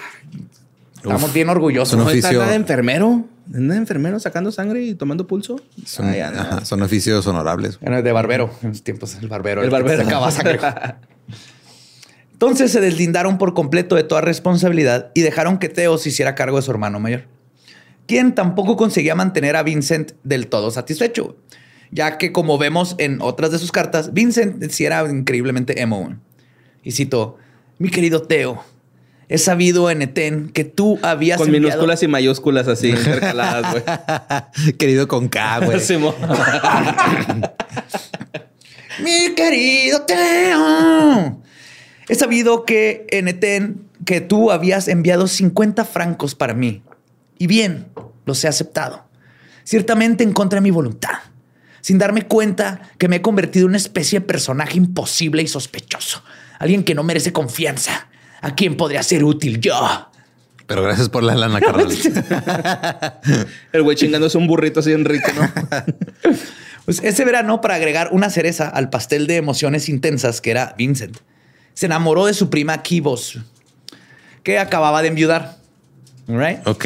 Estamos Uf, bien orgullosos. ¿No está nada de enfermero? ¿Anda de enfermero sacando sangre y tomando pulso? Son, Ay, anda. ajá, son oficios honorables. Bueno, de barbero, en los tiempos, el barbero. El te barbero. sacaba sangre. Entonces se deslindaron por completo de toda responsabilidad y dejaron que Teo se hiciera cargo de su hermano mayor, quien tampoco conseguía mantener a Vincent del todo satisfecho, ya que como vemos en otras de sus cartas, Vincent sí era increíblemente emo. Y cito, mi querido Teo, he sabido en Eten que tú habías Con enviado- minúsculas y mayúsculas así intercaladas, güey. Querido con K, güey. Mi querido Teo. He sabido que en Eten que tú habías enviado 50 francos para mí. Y bien, los he aceptado. Ciertamente en contra de mi voluntad. Sin darme cuenta que me he convertido en una especie de personaje imposible y sospechoso. Alguien que no merece confianza. A quien podría ser útil yo. Pero gracias por la lana, carnal. El güey chingándose un burrito así en rico, ¿no? Pues ese verano, para agregar una cereza al pastel de emociones intensas que era Vincent, se enamoró de su prima Kibos, que acababa de enviudar. Right? ok.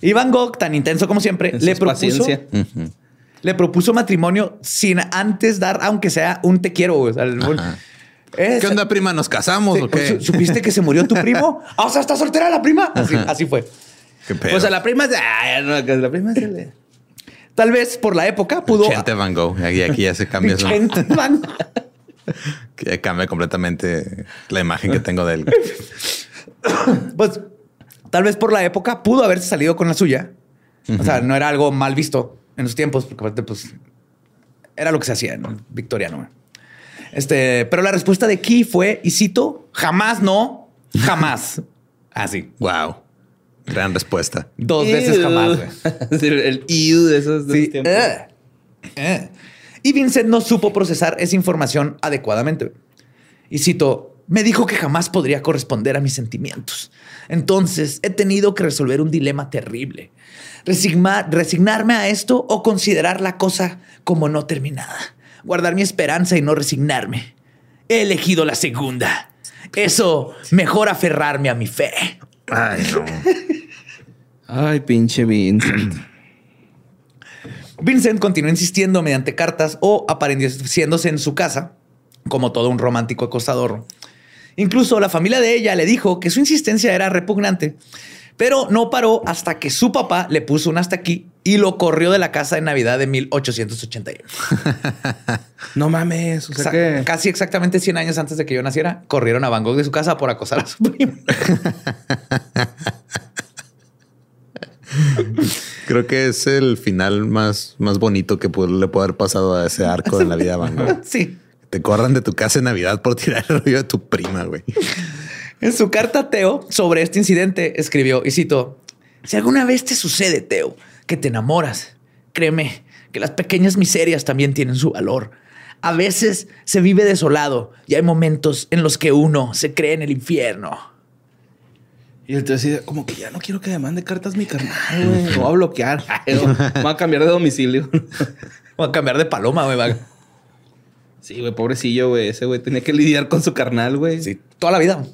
Y Van Gogh, tan intenso como siempre, le propuso, paciencia. le propuso matrimonio sin antes dar, aunque sea un te quiero. güey. O sea, el- Es- ¿Qué onda, prima? ¿Nos casamos Sí, o qué? ¿su- ¿Supiste que se murió tu primo? Ah, o sea, está soltera la prima. Así, así fue. ¿Qué pedo? Pues a la prima, ay, no, que la prima se le. Tal vez por la época pudo. Chente Van Gogh. Aquí, aquí ya se cambia eso. Chente Van- Que cambia completamente la imagen que tengo de él. Pues tal vez por la época pudo haberse salido con la suya. O sea, no era algo mal visto en los tiempos, porque aparte, pues era lo que se hacía en el victoriano. Este, pero la respuesta de Key fue, y cito, jamás no, jamás. Así, Wow. Gran respuesta. dos veces jamás. el ew de esos, de Sí. esos tiempos. Eh, eh. Y Vincent no supo procesar esa información adecuadamente. Y cito, me dijo que jamás podría corresponder a mis sentimientos. Entonces he tenido que resolver un dilema terrible. Resigma- resignarme a esto o considerar la cosa como no terminada. Guardar mi esperanza y no resignarme. He elegido la segunda. Eso, mejor aferrarme a mi fe. Ay, no. Ay, pinche Vincent. Vincent continuó insistiendo mediante cartas o apareciéndose en su casa como todo un romántico acostador. Incluso la familia de ella le dijo que su insistencia era repugnante, pero no paró hasta que su papá le puso un hasta aquí y lo corrió de la casa de Navidad de 1881. No mames. O sea Sa- que. Casi exactamente 100 años antes de que yo naciera, corrieron a Van Gogh de su casa por acosar a su primo. Creo que es el final más, más bonito que le puede haber pasado a ese arco de la vida de Van Gogh. sí. Te corran de tu casa en Navidad por tirar el rollo de tu prima, güey. En su carta a Teo sobre este incidente escribió, y cito, si alguna vez te sucede, Teo, que te enamoras, créeme que las pequeñas miserias también tienen su valor. A veces se vive desolado y hay momentos en los que uno se cree en el infierno. Y él te decía, como que ya no quiero que me mande cartas mi carnal, güey. Me voy a bloquear. Me voy a cambiar de domicilio. Voy a cambiar de paloma, güey. Sí, güey, pobrecillo, güey. Ese güey tenía que lidiar con su carnal, güey. Sí, toda la vida.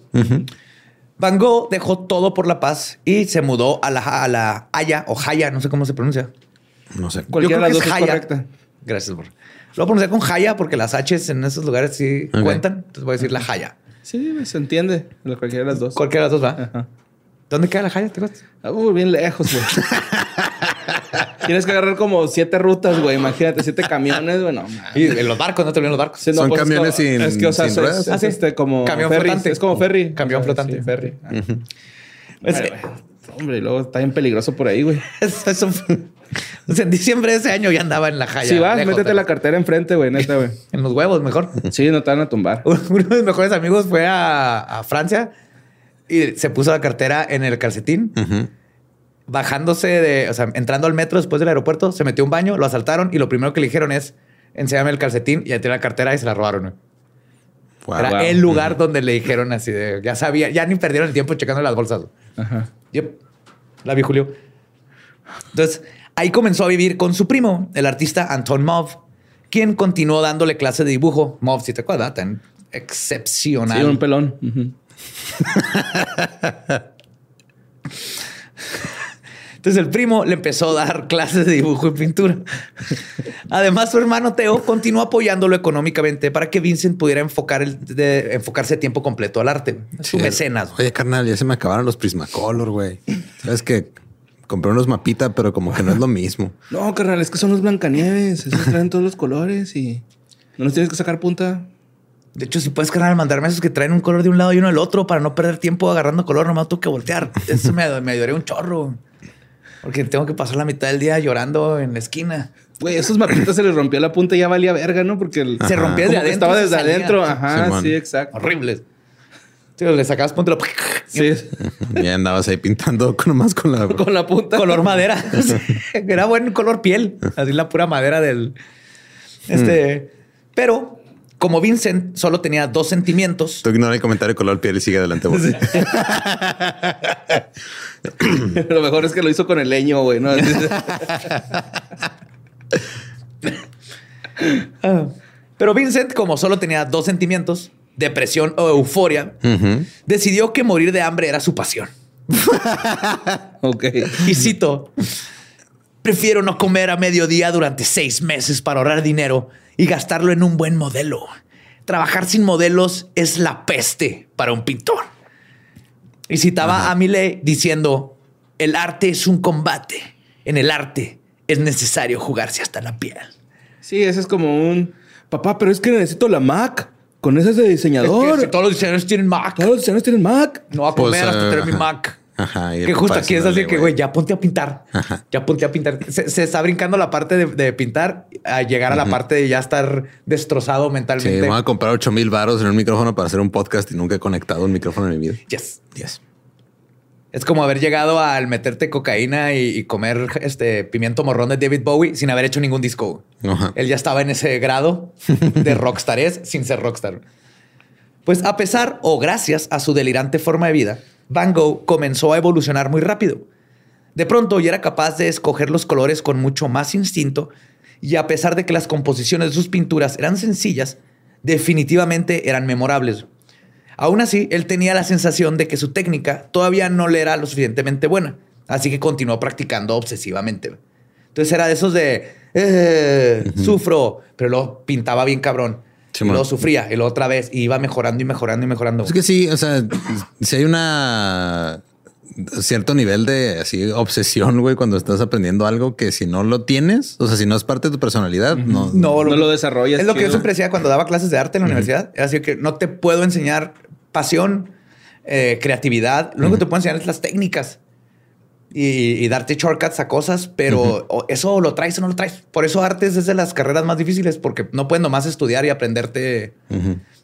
Van Gogh dejó todo por la paz y se mudó a la, a la Haya o Haya, no sé cómo se pronuncia. No sé. Cualquiera de Yo las creo dos que es es correcta. Gracias, por. Lo voy a pronunciar con Haya porque las H's en esos lugares sí cuentan. Entonces voy a decir la Haya. Sí, se entiende. Cualquiera de las dos. Cualquiera de las dos va. Ajá. ¿Dónde queda la Haya? ¿Te acuerdas? Ah, uh, bien lejos, güey. Tienes que agarrar como siete rutas, güey. Imagínate, siete camiones, güey. No, mames. Y en los barcos, no te olvides los barcos. Sí, no, Son pues, es camiones como- sin- Es que, o sea, sin es- ruedas. es, sí. este como Camión ferry. flotante. Es como ferry. Camión O sea, flotante. sí, ferry. Ah. Es que-. Hombre, y luego está bien peligroso por ahí, güey. Eso, eso fue- o sea, en diciembre de ese año ya andaba en la jaya. Si vas, lejos, métete pero- la cartera enfrente, güey, neta, güey. En los huevos, mejor. Sí, no te van a tumbar. Uno de mis mejores amigos fue a, a Francia y se puso la cartera en el calcetín. Bajándose de, o sea, entrando al metro después del aeropuerto, se metió a un baño, lo asaltaron y lo primero que le dijeron es, enséñame el calcetín y ya tiene la cartera y se la robaron. Wow. Era wow. el lugar donde le dijeron así de, ya sabía, ya ni perdieron el tiempo checando las bolsas. Ajá. Yep. La vi Julio. Entonces, ahí comenzó a vivir con su primo, el artista Anton Mauve, quien continuó dándole clase de dibujo. Mauve, si te acuerdas, tan excepcional. Sí, un pelón. Entonces el primo le empezó a dar clases de dibujo y pintura. Además, su hermano Teo continuó apoyándolo económicamente para que Vincent pudiera enfocar el, de, enfocarse a tiempo completo al arte. Su Sí. mecenas. Oye, carnal, ya se me acabaron los Prismacolor, güey. Sabes que compré unos mapita, pero como que no es lo mismo. No, carnal, es que son los Blancanieves. Esos traen todos los colores y no los tienes que sacar punta. De hecho, si puedes, carnal, mandarme esos que traen un color de un lado y uno del otro para no perder tiempo agarrando color, nomás tú que voltear. Eso me, me ayudaría un chorro. Porque tengo que pasar la mitad del día llorando en la esquina. Güey, esos mapitas se les rompió la punta y ya valía verga, ¿no? Porque el- Se rompía desde adentro. estaba desde salía. adentro. Ajá, Simón. sí, exacto. Horribles. Sí, le sacabas punto y lo- Sí, Ya andabas ahí pintando con nomás con la. con la punta. color madera. Sí, Era buen color piel. Así la pura madera del. Este. Pero como Vincent solo tenía dos sentimientos. Tú ignora el comentario de color piel y sigue adelante. Lo mejor es que lo hizo con el leño, güey, ¿no? Pero Vincent, como solo tenía dos sentimientos, depresión o euforia, decidió que morir de hambre era su pasión. ok. Y cito, prefiero no comer a mediodía durante seis meses para ahorrar dinero y gastarlo en un buen modelo. Trabajar sin modelos es la peste para un pintor. Y citaba a Millet diciendo, el arte es un combate. En el arte es necesario jugarse hasta la piel. Sí, ese es como un... Papá, pero es que necesito la Mac. Con ese es de diseñador. Es que si todos los diseñadores tienen Mac. Todos los diseñadores tienen Mac. No va a Pues, comer hasta eh, tener mi ajá. Mac. Ajá, Que justo aquí es así que, güey, ya ponte a pintar. Ajá. Ya ponte a pintar. Se, se está brincando la parte de, de pintar a llegar a la parte de ya estar destrozado Sí, mentalmente. me voy a comprar 8 mil baros en un micrófono para hacer un podcast y nunca he conectado un micrófono en mi vida. Yes. Yes. Es como haber llegado al meterte cocaína y, y comer este pimiento morrón de David Bowie sin haber hecho ningún disco. Ajá. Él ya estaba en ese grado de rockstar sin ser rockstar. Pues a pesar o gracias a su delirante forma de vida, Van Gogh comenzó a evolucionar muy rápido. De pronto ya era capaz de escoger los colores con mucho más instinto y a pesar de que las composiciones de sus pinturas eran sencillas, definitivamente eran memorables. Aún así, él tenía la sensación de que su técnica todavía no le era lo suficientemente buena, así que continuó practicando obsesivamente. Entonces era de esos de "Eh, sufro, pero lo pintaba bien cabrón. Sí, y luego sufría y luego otra vez y iba mejorando y mejorando y mejorando. Es que sí, o sea, si hay una cierto nivel de así obsesión, güey, cuando estás aprendiendo algo que si no lo tienes, o sea, si no es parte de tu personalidad, no. No, No lo desarrollas Es lo que yo siempre decía cuando daba clases de arte en la universidad. Era así que no te puedo enseñar pasión, eh, creatividad. Lo único que te puedo enseñar es las técnicas y, y darte shortcuts a cosas, pero o eso lo traes o no lo traes. Por eso artes es de las carreras más difíciles porque no puedes nomás estudiar y aprenderte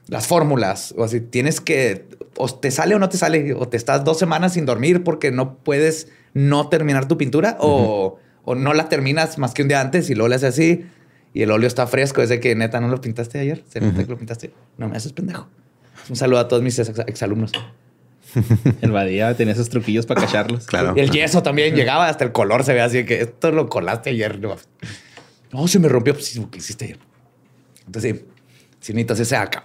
las fórmulas. O así tienes que o te sale o no te sale o te estás dos semanas sin dormir porque no puedes no terminar tu pintura o, o no la terminas más que un día antes y luego le haces así y el óleo está fresco. Es de que neta no lo pintaste ayer. Se nota que lo pintaste. No me haces pendejo. Un saludo a todos mis ex- exalumnos. El Badía tenía esos truquillos para cacharlos. Claro. Y el yeso también llegaba hasta el color, se ve así que esto lo colaste ayer. No, No, se me rompió. Pues sí, lo que hiciste ayer. Entonces, sí, si necesitas ese acá.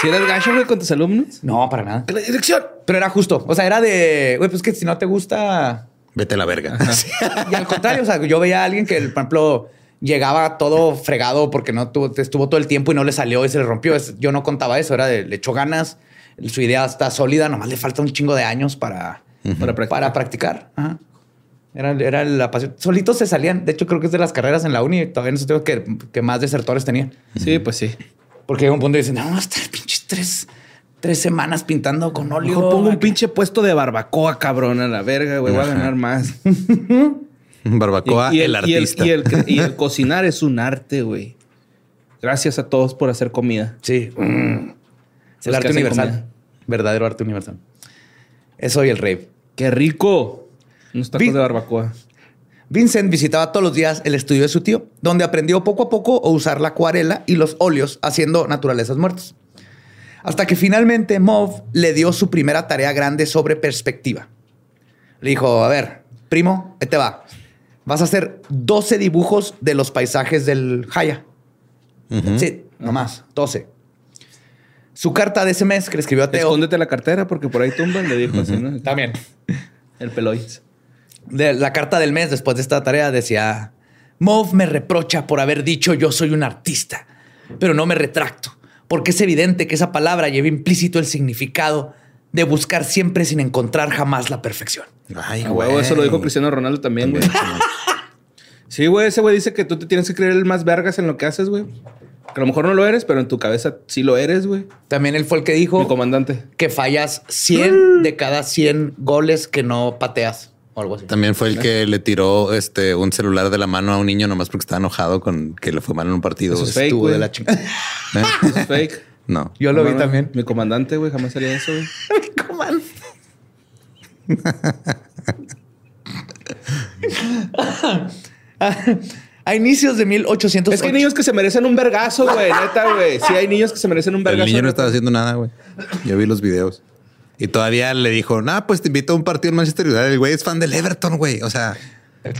¿Si eras gacho, güey, con tus alumnos? No, para nada. La dirección. Pero era justo. O sea, era de, güey, pues que si no te gusta. Vete a la verga. Y al contrario, o sea, yo veía a alguien que, por ejemplo, llegaba todo fregado porque no tuvo, estuvo todo el tiempo y no le salió y se le rompió. Yo no contaba eso, era de le echó ganas, su idea está sólida, nomás le falta un chingo de años para, Para practicar. para practicar. Ajá. Era, era la pasión. Solitos se salían. De hecho, creo que es de las carreras en la uni. Todavía no sé tengo que, que más desertores tenían. Sí, pues sí. Porque llega un punto y dicen, no, vamos a estar pinches tres, tres semanas pintando con óleo. Mejor pongo un pinche puesto de barbacoa, cabrón, a la verga, güey. Voy a ganar más. Barbacoa, Y- y el, artista. Y el, y el cocinar es un arte, güey. Gracias a todos por hacer comida. Sí. Mm. Es Los el arte universal. comida. Verdadero arte universal. Eso y el rave. ¡Qué rico! Unos tacos de barbacoa. Vincent visitaba todos los días el estudio de su tío, donde aprendió poco a poco a usar la acuarela y los óleos haciendo naturalezas muertas. Hasta que finalmente Mauve le dio su primera tarea grande sobre perspectiva. Le dijo, a ver, primo, ahí te va. Vas a hacer 12 dibujos de los paisajes del Haya. Sí, nomás, 12. Su carta de ese mes que le escribió a Teo. Escóndete la cartera porque por ahí tumban, le dijo así, ¿no? También. El peloiz. De la carta del mes después de esta tarea decía, Mauve me reprocha por haber dicho yo soy un artista, pero no me retracto, porque es evidente que esa palabra lleva implícito el significado de buscar siempre sin encontrar jamás la perfección. Ay, A huevo, eso lo dijo Cristiano Ronaldo también, güey. Sí, güey, ese güey dice que tú te tienes que creer el más vergas en lo que haces, güey. Que a lo mejor no lo eres, pero en tu cabeza sí lo eres, güey. También él fue el que Mi dijo comandante. que fallas 100 de cada 100 goles que no pateas o algo así. También fue el que le tiró este un celular de la mano a un niño nomás porque estaba enojado con que le fue mal en un partido. Eso es fake, Estuvo güey. de la chingada. ¿Eh? Eso es fake. No. Yo lo vi No, también. Mi comandante, güey, jamás haría eso, güey. ¿Cómo an- A inicios de 1808. Es que hay niños que se merecen un vergazo, güey, neta, güey. Sí, hay niños que se merecen un El vergazo. niño no estaba haciendo nada, güey. Yo vi los videos. Y todavía le dijo, nah, pues te invito a un partido en Manchester United. El güey es fan del Everton, güey. O sea,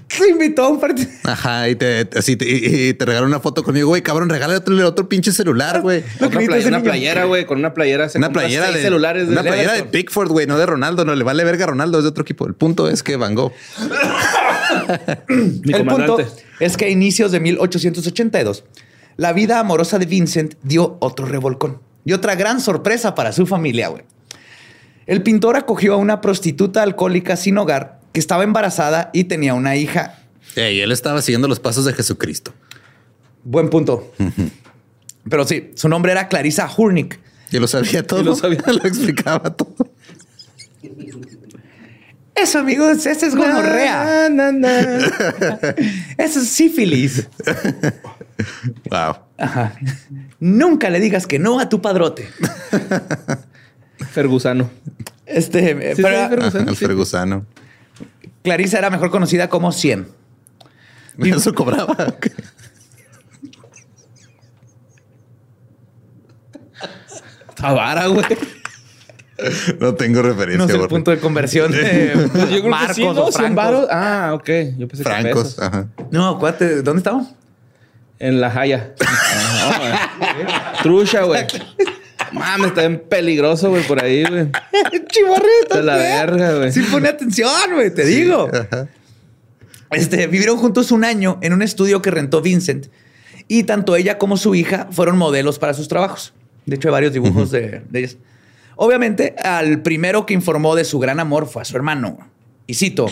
Se invitó a un partido. ajá. Y te, así te, y, y te regaló una foto conmigo, güey. Cabrón, regálale otro, otro pinche celular, güey. Otra playa- una niño. playera, güey, con una playera se Una playera de celulares una playera de. Pickford, güey, no de Ronaldo. No le vale verga a Ronaldo, es de otro equipo. El punto es que Van Gogh. Mi el punto es que a inicios de 1882, la vida amorosa de Vincent dio otro revolcón y otra gran sorpresa para su familia, güey. El pintor acogió a una prostituta alcohólica sin hogar que estaba embarazada y tenía una hija. Ey, él estaba siguiendo los pasos de Jesucristo. Buen punto. Pero sí, su nombre era Clarissa Hurnick. Y lo sabía todo. Y lo sabía. lo explicaba todo. Eso, amigos, ese es gonorrea. Na, na, na. Eso es sífilis. Wow. Ajá. Nunca le digas que no a tu padrote. Fergusano. Este, eh, Sí, pero sí, pero- Ajá, el sí. fergusano. Clarissa era mejor conocida como 100. Eso cobraba. Tabara, güey. No tengo referencia. No sé el Borre. punto de conversión de Pues yo creo Marcos que sí, ¿no? o 100 francos. Ah, ok. Yo pensé que Francos. pesos. Ajá. No, acuérdate, ¿dónde estamos? En la Jaya. Ah, güey. Trucha, güey. Mames, está bien peligroso, güey, por ahí, güey. Chivarrita. De la verga, güey. Sí, pone atención, güey, te digo. Este, vivieron juntos un año en un estudio que rentó Vincent y tanto ella como su hija fueron modelos para sus trabajos. De hecho, hay varios dibujos de, de ellas. Obviamente, al primero que informó de su gran amor fue a su hermano. Y cito,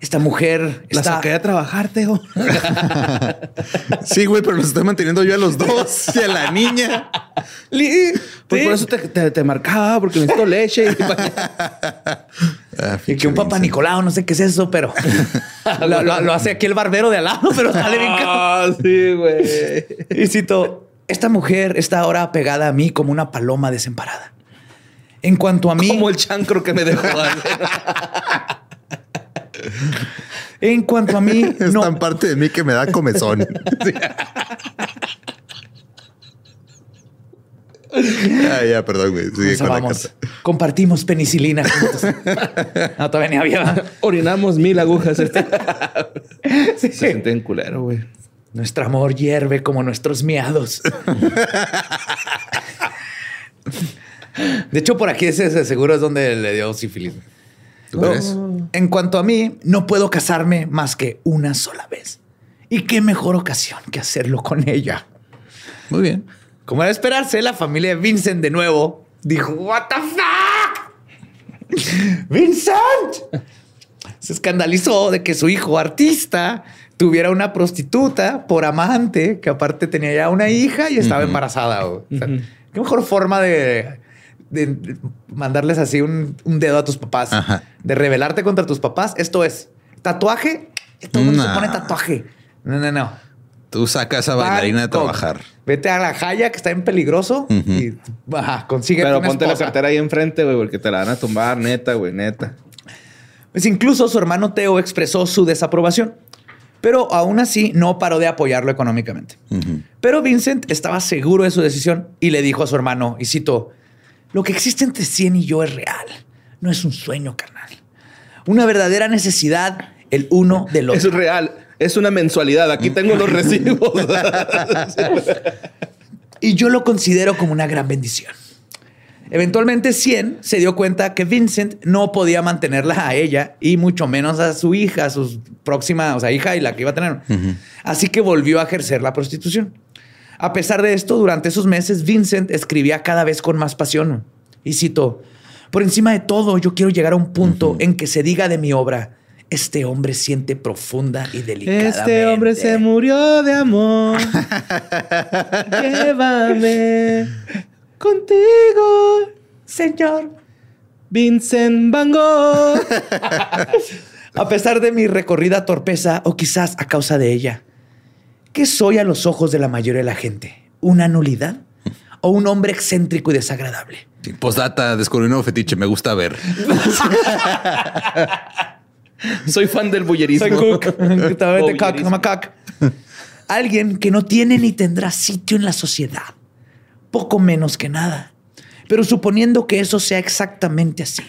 esta mujer La está... saqué a trabajar, Teo. Sí, güey, pero los estoy manteniendo yo a los dos y a la niña. Pues Sí. por eso te, te- te marcaba, porque necesito leche. Y Ah, Y que un papá. Nicolau, no sé qué es eso, pero lo, lo- lo hace aquí el barbero de al lado, pero sale bien. Ah, sí, güey. Y cito, esta mujer está ahora pegada a mí como una paloma desemparada. En cuanto a mí, Como el chancro que me dejó. en cuanto a mí, Es no, tan parte de mí que me da comezón. ah, ya, perdón, güey. Sigue con compartimos penicilina juntos. No, todavía ni había. Orinamos mil agujas. Este. Sí. Se siente en culero, güey. Nuestro amor hierve como nuestros miados. De hecho, por aquí ese seguro es donde le dio sífilis. ¿Tú crees? En cuanto a mí, no puedo casarme más que una sola vez. Y qué mejor ocasión que hacerlo con ella. Muy bien. Como era de esperarse, la familia de Vincent de nuevo dijo, What the fuck? Vincent, se escandalizó de que su hijo artista tuviera una prostituta por amante, que aparte tenía ya una hija y estaba embarazada. O sea, Qué mejor forma de, de mandarles así un, un dedo a tus papás, Ajá. de rebelarte contra tus papás. Esto es tatuaje. Todo el mundo se No. pone tatuaje. No, no, no. Tú sacas a bailarina de trabajar. Vete a la Jaya que está en peligroso y ajá, consigue Pero una ponte la cartera ahí enfrente, güey, porque te la van a tumbar, neta, güey, neta. Pues incluso su hermano Teo expresó su desaprobación, pero aún así no paró de apoyarlo económicamente. Pero Vincent estaba seguro de su decisión y le dijo a su hermano, y cito, lo que existe entre Cien y yo es real, no es un sueño carnal. Una verdadera necesidad el uno del otro. Eso es real. Es una mensualidad. Aquí tengo los recibos. Y yo lo considero como una gran bendición. Eventualmente, Cien se dio cuenta que Vincent no podía mantenerla a ella y mucho menos a su hija, a su próxima, o sea, hija y la que iba a tener. Así que volvió a ejercer la prostitución. A pesar de esto, durante esos meses, Vincent escribía cada vez con más pasión. Y cito, por encima de todo, yo quiero llegar a un punto en que se diga de mi obra, este hombre siente profunda y delicadamente. Este hombre se murió de amor. Llévame contigo, Señor. Vincent Van Gogh. A pesar de mi recorrida torpeza, o quizás a causa de ella, ¿qué soy a los ojos de la mayoría de la gente? ¿Una nulidad? ¿O un hombre excéntrico y desagradable? Sí, Postdata, descubrí un nuevo fetiche, me gusta ver. Soy fan del bullerismo. Soy cook. Cock, cock. Alguien que no tiene ni tendrá sitio en la sociedad. Poco menos que nada. Pero suponiendo que eso sea exactamente así,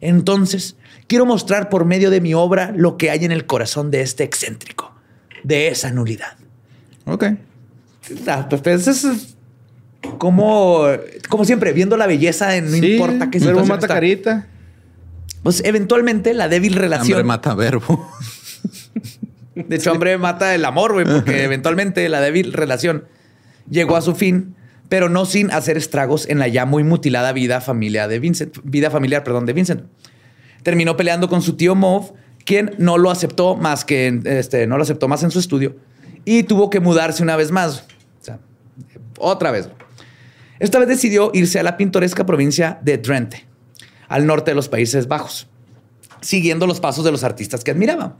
entonces quiero mostrar por medio de mi obra lo que hay en el corazón de este excéntrico, de esa nulidad. Ok. Pues, eso es como, como siempre, viendo la belleza en no Sí, importa qué verbo mata está. carita. Pues eventualmente la débil Hambre relación. mata verbo. De hecho, hombre mata el amor, güey, porque eventualmente la débil relación llegó a su fin, pero no sin hacer estragos en la ya muy mutilada vida familiar de Vincent, vida familiar, perdón, de Vincent. Terminó peleando con su tío Mauve, quien no lo aceptó más que en- este, no lo aceptó más en su estudio y tuvo que mudarse una vez más. O sea, otra vez. Esta vez decidió irse a la pintoresca provincia de Drenthe, al norte de los Países Bajos, siguiendo los pasos de los artistas que admiraba.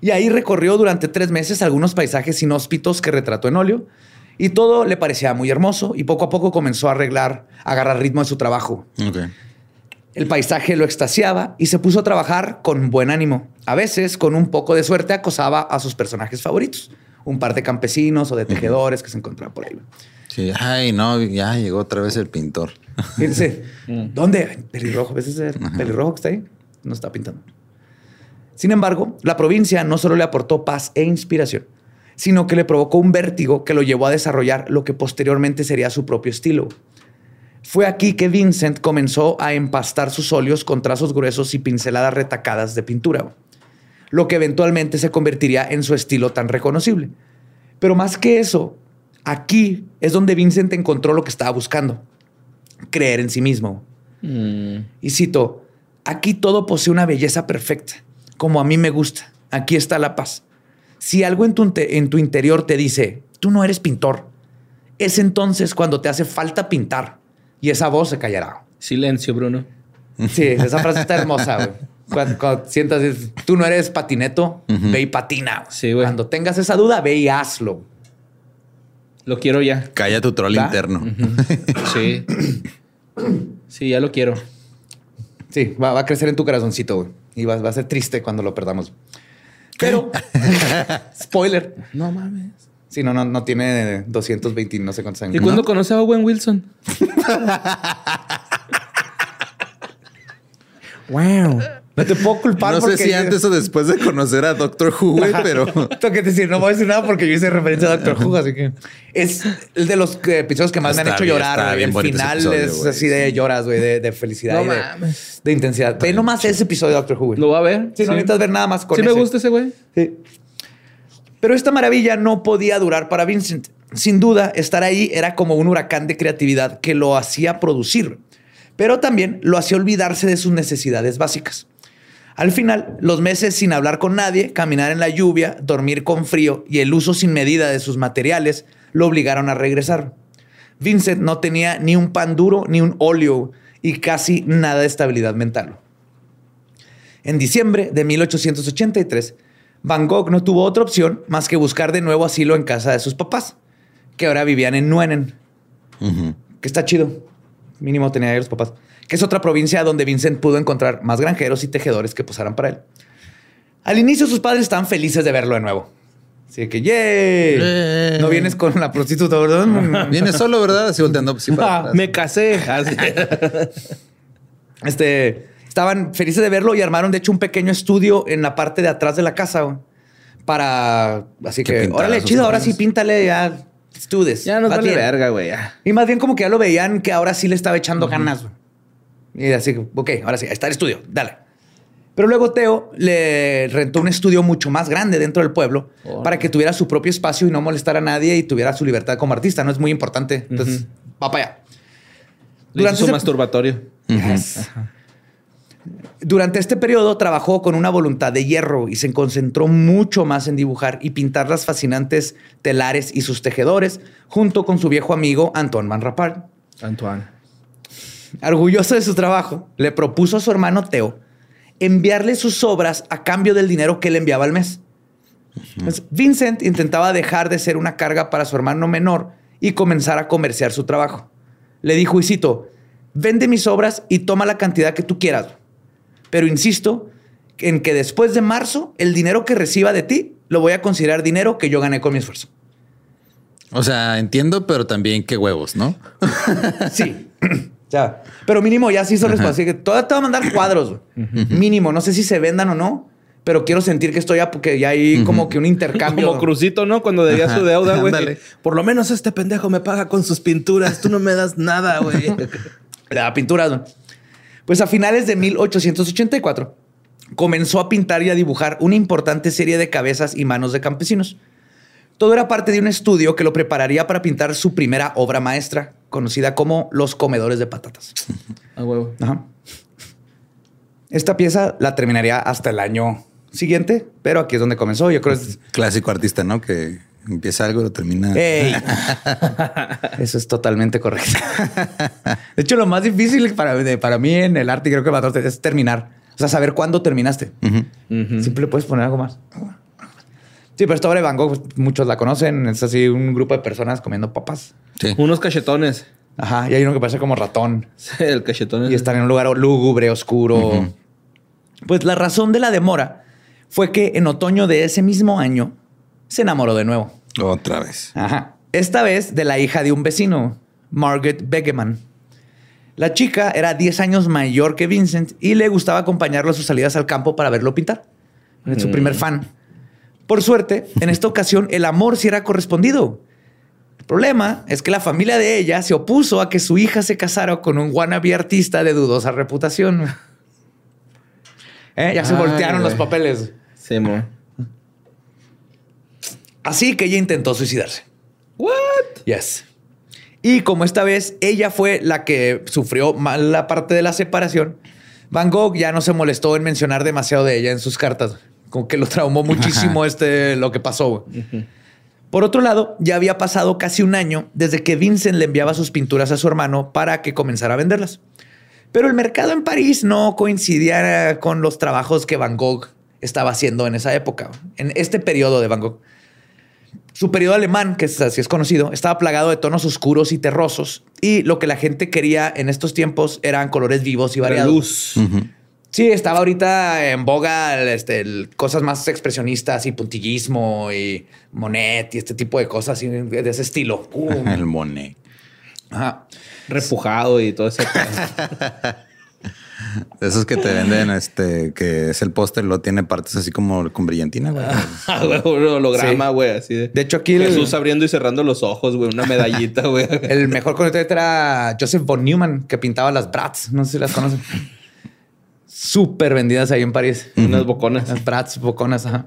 Y ahí recorrió durante tres meses algunos paisajes inhóspitos que retrató en óleo y todo le parecía muy hermoso y poco a poco comenzó a arreglar, a agarrar ritmo en su trabajo. El paisaje lo extasiaba y se puso a trabajar con buen ánimo. A veces, con un poco de suerte, acosaba a sus personajes favoritos. Un par de campesinos o de tejedores que se encontraban por ahí. Sí, ay, no, ya llegó otra vez el pintor. Y dice, ¿dónde? Pelirrojo. ¿Ves ese pelirrojo que está ahí? No está pintando. Sin embargo, la provincia no solo le aportó paz e inspiración, sino que le provocó un vértigo que lo llevó a desarrollar lo que posteriormente sería su propio estilo. Fue aquí que Vincent comenzó a empastar sus óleos con trazos gruesos y pinceladas retacadas de pintura, lo que eventualmente se convertiría en su estilo tan reconocible. Pero más que eso, aquí es donde Vincent encontró lo que estaba buscando, creer en sí mismo. Y cito, aquí todo posee una belleza perfecta, como a mí me gusta. Aquí está la paz. Si algo en tu, en tu interior te dice, tú no eres pintor, es entonces cuando te hace falta pintar y esa voz se callará. Silencio, Bruno. Sí, esa frase está hermosa, güey. Cuando, cuando sientas, tú no eres patineto, ve y patina. Sí, güey. Cuando tengas esa duda, ve y hazlo. Lo quiero ya. Calla tu troll ¿Va? interno. Sí. Sí, ya lo quiero. Sí, va, va a crecer en tu corazoncito, güey. Y va, va a ser triste cuando lo perdamos. Pero, spoiler. No mames. Sí, no, no, no tiene 220, no sé cuántos años. ¿Y ¿no? cuándo conoce a Owen Wilson? Wow. No te puedo culpar No sé porque si antes o después de conocer a Doctor Who, güey, pero Tengo que decir, no voy a decir nada porque yo hice referencia a Doctor Who, así que es el de los eh, episodios que más me han hecho bien, llorar. está güey. bien El final episodio, es güey, así de sí. lloras, güey, de, de felicidad No y de, de intensidad. Ve nomás ese episodio de Doctor Who. güey. ¿Lo va a ver? Sí, no necesitas ver nada más con Sí me ese. gusta ese güey. Sí. Pero esta maravilla no podía durar para Vincent. Sin duda, estar ahí era como un huracán de creatividad que lo hacía producir, pero también lo hacía olvidarse de sus necesidades básicas. Al final, los meses sin hablar con nadie, caminar en la lluvia, dormir con frío y el uso sin medida de sus materiales lo obligaron a regresar. Vincent no tenía ni un pan duro ni un óleo y casi nada de estabilidad mental. En diciembre de 1883, Van Gogh no tuvo otra opción más que buscar de nuevo asilo en casa de sus papás, que ahora vivían en Nuenen, que está chido. Mínimo tenía ahí los papás, que es otra provincia donde Vincent pudo encontrar más granjeros y tejedores que posaran para él. Al inicio sus padres estaban felices de verlo de nuevo. Así que, ¡yay! Eh. No vienes con la prostituta, ¿verdad? Viene solo, ¿verdad? Así volteando. pues, sí, para atrás. Me casé. Así. Este, estaban felices de verlo y armaron, de hecho, un pequeño estudio en la parte de atrás de la casa para. Así Que órale, chido, ahora sí píntale ya. Estudes. ya nos Va vale bien. verga, güey. Y más bien como que ya lo veían que ahora sí le estaba echando ganas. Y así, ok, ahora sí, ahí está el estudio, dale. Pero luego Teo le rentó un estudio mucho más grande dentro del pueblo Órale. para que tuviera su propio espacio y no molestara a nadie y tuviera su libertad como artista. No es muy importante. Entonces, va para allá. Le Durante su ese- masturbatorio. Yes. Durante este periodo trabajó con una voluntad de hierro y se concentró mucho más en dibujar y pintar las fascinantes telares y sus tejedores junto con su viejo amigo Antoine Van Rappard. Antoine. Orgulloso de su trabajo, le propuso a su hermano Teo enviarle sus obras a cambio del dinero que le enviaba al mes. Entonces, Vincent intentaba dejar de ser una carga para su hermano menor y comenzar a comerciar su trabajo. Le dijo, y cito, vende mis obras y toma la cantidad que tú quieras. Pero insisto en que después de marzo, el dinero que reciba de ti lo voy a considerar dinero que yo gané con mi esfuerzo. O sea, entiendo, pero también qué huevos, ¿no? Sí. O sea, pero mínimo ya sí hizo responsable. Así que todavía te va a mandar cuadros. güey. Mínimo. No sé si se vendan o no, pero quiero sentir que estoy ya porque ya hay como que un intercambio. Como Crucito, ¿no? Cuando debía Ajá, su deuda, güey. Por lo menos este pendejo me paga con sus pinturas. Tú no me das nada, güey. Le da pinturas. güey. Pues a finales de 1884 comenzó a pintar y a dibujar una importante serie de cabezas y manos de campesinos. Todo era parte de un estudio que lo prepararía para pintar su primera obra maestra, conocida como Los Comedores de Patatas. Ah, huevo. Ajá. Esta pieza la terminaría hasta el año siguiente, pero aquí es donde comenzó. Yo creo que es... Clásico artista, ¿no? Que empieza algo y lo termina. ¡Ey! Eso es totalmente correcto. De hecho, lo más difícil para, para mí en el arte, y creo que para todos, es terminar. O sea, saber cuándo terminaste. Ujú. Siempre le puedes poner algo más. Sí, pero esta obra de Van Gogh, pues, muchos la conocen. Es así un grupo de personas comiendo papas. Sí. Unos cachetones. Ajá. Y hay uno que parece como ratón. El cachetón es... y están en un lugar lúgubre, oscuro. Pues la razón de la demora fue que en otoño de ese mismo año se enamoró de nuevo. Otra vez. Ajá. Esta vez de la hija de un vecino, Margaret Begeman. La chica era 10 años mayor que Vincent y le gustaba acompañarlo a sus salidas al campo para verlo pintar. Era su primer fan. Por suerte, en esta ocasión el amor sí era correspondido. El problema es que la familia de ella se opuso a que su hija se casara con un wannabe artista de dudosa reputación. ¿Eh? Ya se Ay, voltearon los papeles. Sí, mo. Así que ella intentó suicidarse. What? Yes. Y como esta vez ella fue la que sufrió mal la parte de la separación, Van Gogh ya no se molestó en mencionar demasiado de ella en sus cartas. Como que lo traumó muchísimo este lo que pasó. Por otro lado, ya había pasado casi un año desde que Vincent le enviaba sus pinturas a su hermano para que comenzara a venderlas. Pero el mercado en París no coincidía con los trabajos que Van Gogh estaba haciendo en esa época, en este periodo de Van Gogh. Su periodo alemán, que es así es conocido, estaba plagado de tonos oscuros y terrosos. Y lo que la gente quería en estos tiempos eran colores vivos y La variados. luz. Ujú. Sí, estaba ahorita en boga este, el- cosas más expresionistas y puntillismo y Monet y este tipo de cosas de ese estilo. Uh, El Monet. ajá. Repujado y todo eso. De esos que te venden, este, que es el póster, lo tiene partes así como con brillantina, güey. Ah, güey, un holograma, Sí. güey, así de. De hecho, aquí el- Jesús abriendo y cerrando los ojos, güey, una medallita, güey. El mejor conector era Joseph von Neumann, que pintaba las Bratz. No sé si las conocen. Súper vendidas ahí en París. Unas boconas. Las Bratz boconas, ajá.